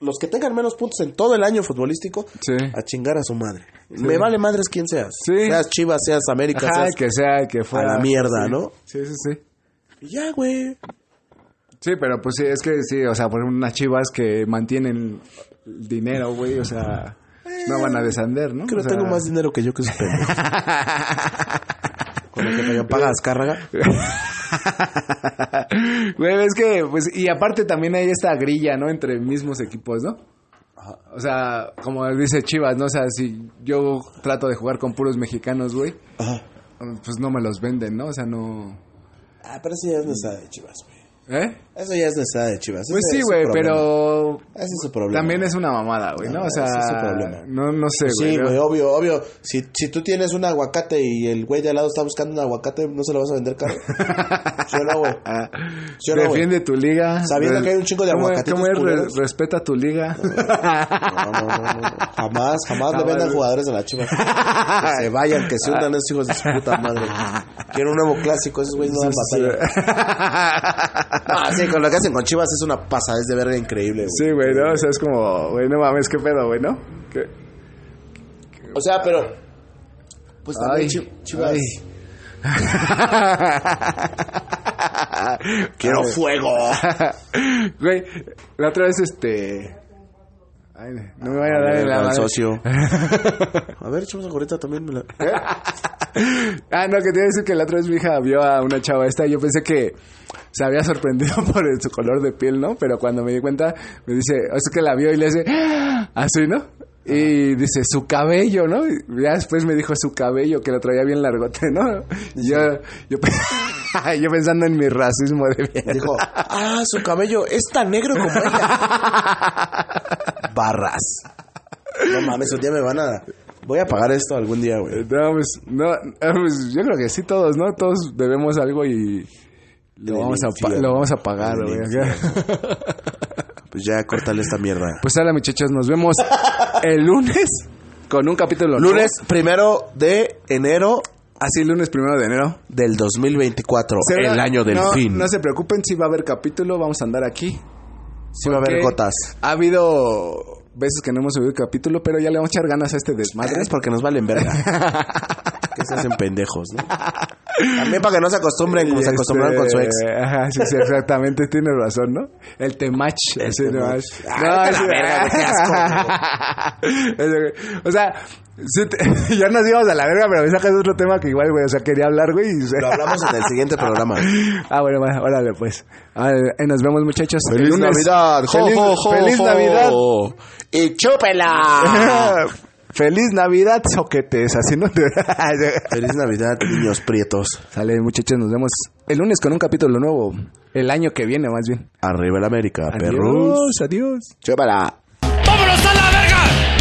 los que tengan menos puntos en todo el año futbolístico, Sí. a chingar a su madre. Me vale madres quién seas. Sí. Seas Chivas, seas América, Ajá, seas que sea, que fuera. a la mierda. ¿no? Sí, sí, sí. Y ya, güey. Sí, pero pues sí, es que sí, o sea, por unas chivas que mantienen el dinero, güey, o sea, no van a descender, ¿no? Creo O que sea, tengo más dinero que yo que pendejos. *laughs* Con lo que me pagas, cárraga. *laughs* *laughs* Güey, es que, pues, y aparte también hay esta grilla, ¿no? Entre mismos equipos, ¿no? O sea, como dice Chivas, ¿no? O sea, si yo trato de jugar con puros mexicanos, güey, pues no me los venden, ¿no? O sea, no... Ah, pero eso ya es de Chivas, güey. ¿Eh? Eso ya es necesidad de Chivas. Pues Ese sí, güey, pero Ese es su problema. también es una mamada, güey, ¿no? No, O sea, ese es su problema. no, no sé, güey. Sí, ¿no? güey, obvio, obvio. Si, si tú tienes un aguacate y el güey de al lado está buscando un aguacate, ¿no se lo vas a vender caro? *laughs* ¿Sí o no, güey? Ah, ¿Sí o no? Defiende tu liga. Sabiendo que hay un chingo de ¿Cómo- aguacatitos ¿Cómo es? Respeta tu liga. No, no, no. Jamás, jamás le vendan jugadores a la Chivas. Que se vayan, que se hundan esos hijos de su puta madre. Quiero un nuevo clásico, esos güeyes no dan batalla. *laughs* Con lo que hacen con Chivas es una pasada, es de verga increíble, güey. Sí, güey, ¿no? O sea, es como, güey, no mames, qué pedo, güey, ¿no? ¿Qué? O sea, pero. Pues también Ay, Chivas. ay. *laughs* Quiero fuego. *laughs* Güey, la otra vez, este... Ay, no me vaya a dar madre. socio. *laughs* A ver, echamos ahorita también. Me la... *laughs* Ah, no, que te iba a decir que la otra vez mi hija vio a una chava esta y yo pensé que se había sorprendido *laughs* por el- su color de piel, ¿no? Pero cuando me di cuenta, me dice, es que la vio y le dice, *gasps* así, ¿no? Y dice, su cabello, ¿no? Y ya después me dijo su cabello, que lo traía bien largote, ¿no? Y yo, *laughs* yo pensando en mi racismo de mierda. Dijo, ah, su cabello es tan negro como ella. Barras. No mames, un día me van a... Voy a pagar esto algún día, güey. No, pues, no, eh, pues, yo creo que sí, todos, ¿no? Todos debemos algo y lo, vamos a, lo vamos a pagar, güey. Pues ya, córtale esta mierda. Pues hola, muchachos, nos vemos el lunes con un capítulo nuevo. Lunes primero de enero Así, lunes primero de enero. del 2024. Se va- el año del no, fin. No se preocupen, si va a haber capítulo, vamos a andar aquí. sí va a haber gotas. Ha habido veces que no hemos subido capítulo, pero ya le vamos a echar ganas a este desmadre. Es porque nos valen verga. *laughs* que se hacen pendejos, ¿no? *laughs* También para que no se acostumbren como se acostumbraron con su ex. este, Ajá, sí, sí, exactamente, tienes razón, ¿no? El temach. así temach. Ah, güey. *laughs* o sea, sí te- *laughs* ya nos íbamos a la verga, pero me sacas otro tema que igual, güey, o sea, quería hablar, güey. Lo hablamos en el siguiente programa. Ah, bueno, bueno, órale, pues. Ah, eh, nos vemos, muchachos. El ¡Feliz. Navidad! ¡Jo, ¡Feliz, jo, jo, feliz jo! Navidad! ¡Y chúpela! ¡Feliz Navidad, soquetes! Así no te... *laughs* ¡Feliz Navidad, niños prietos! Sale, muchachos, nos vemos el lunes con un capítulo nuevo. El año que viene, más bien. Arriba el América, perros. Adiós, adiós. ¡Vámonos a la verga!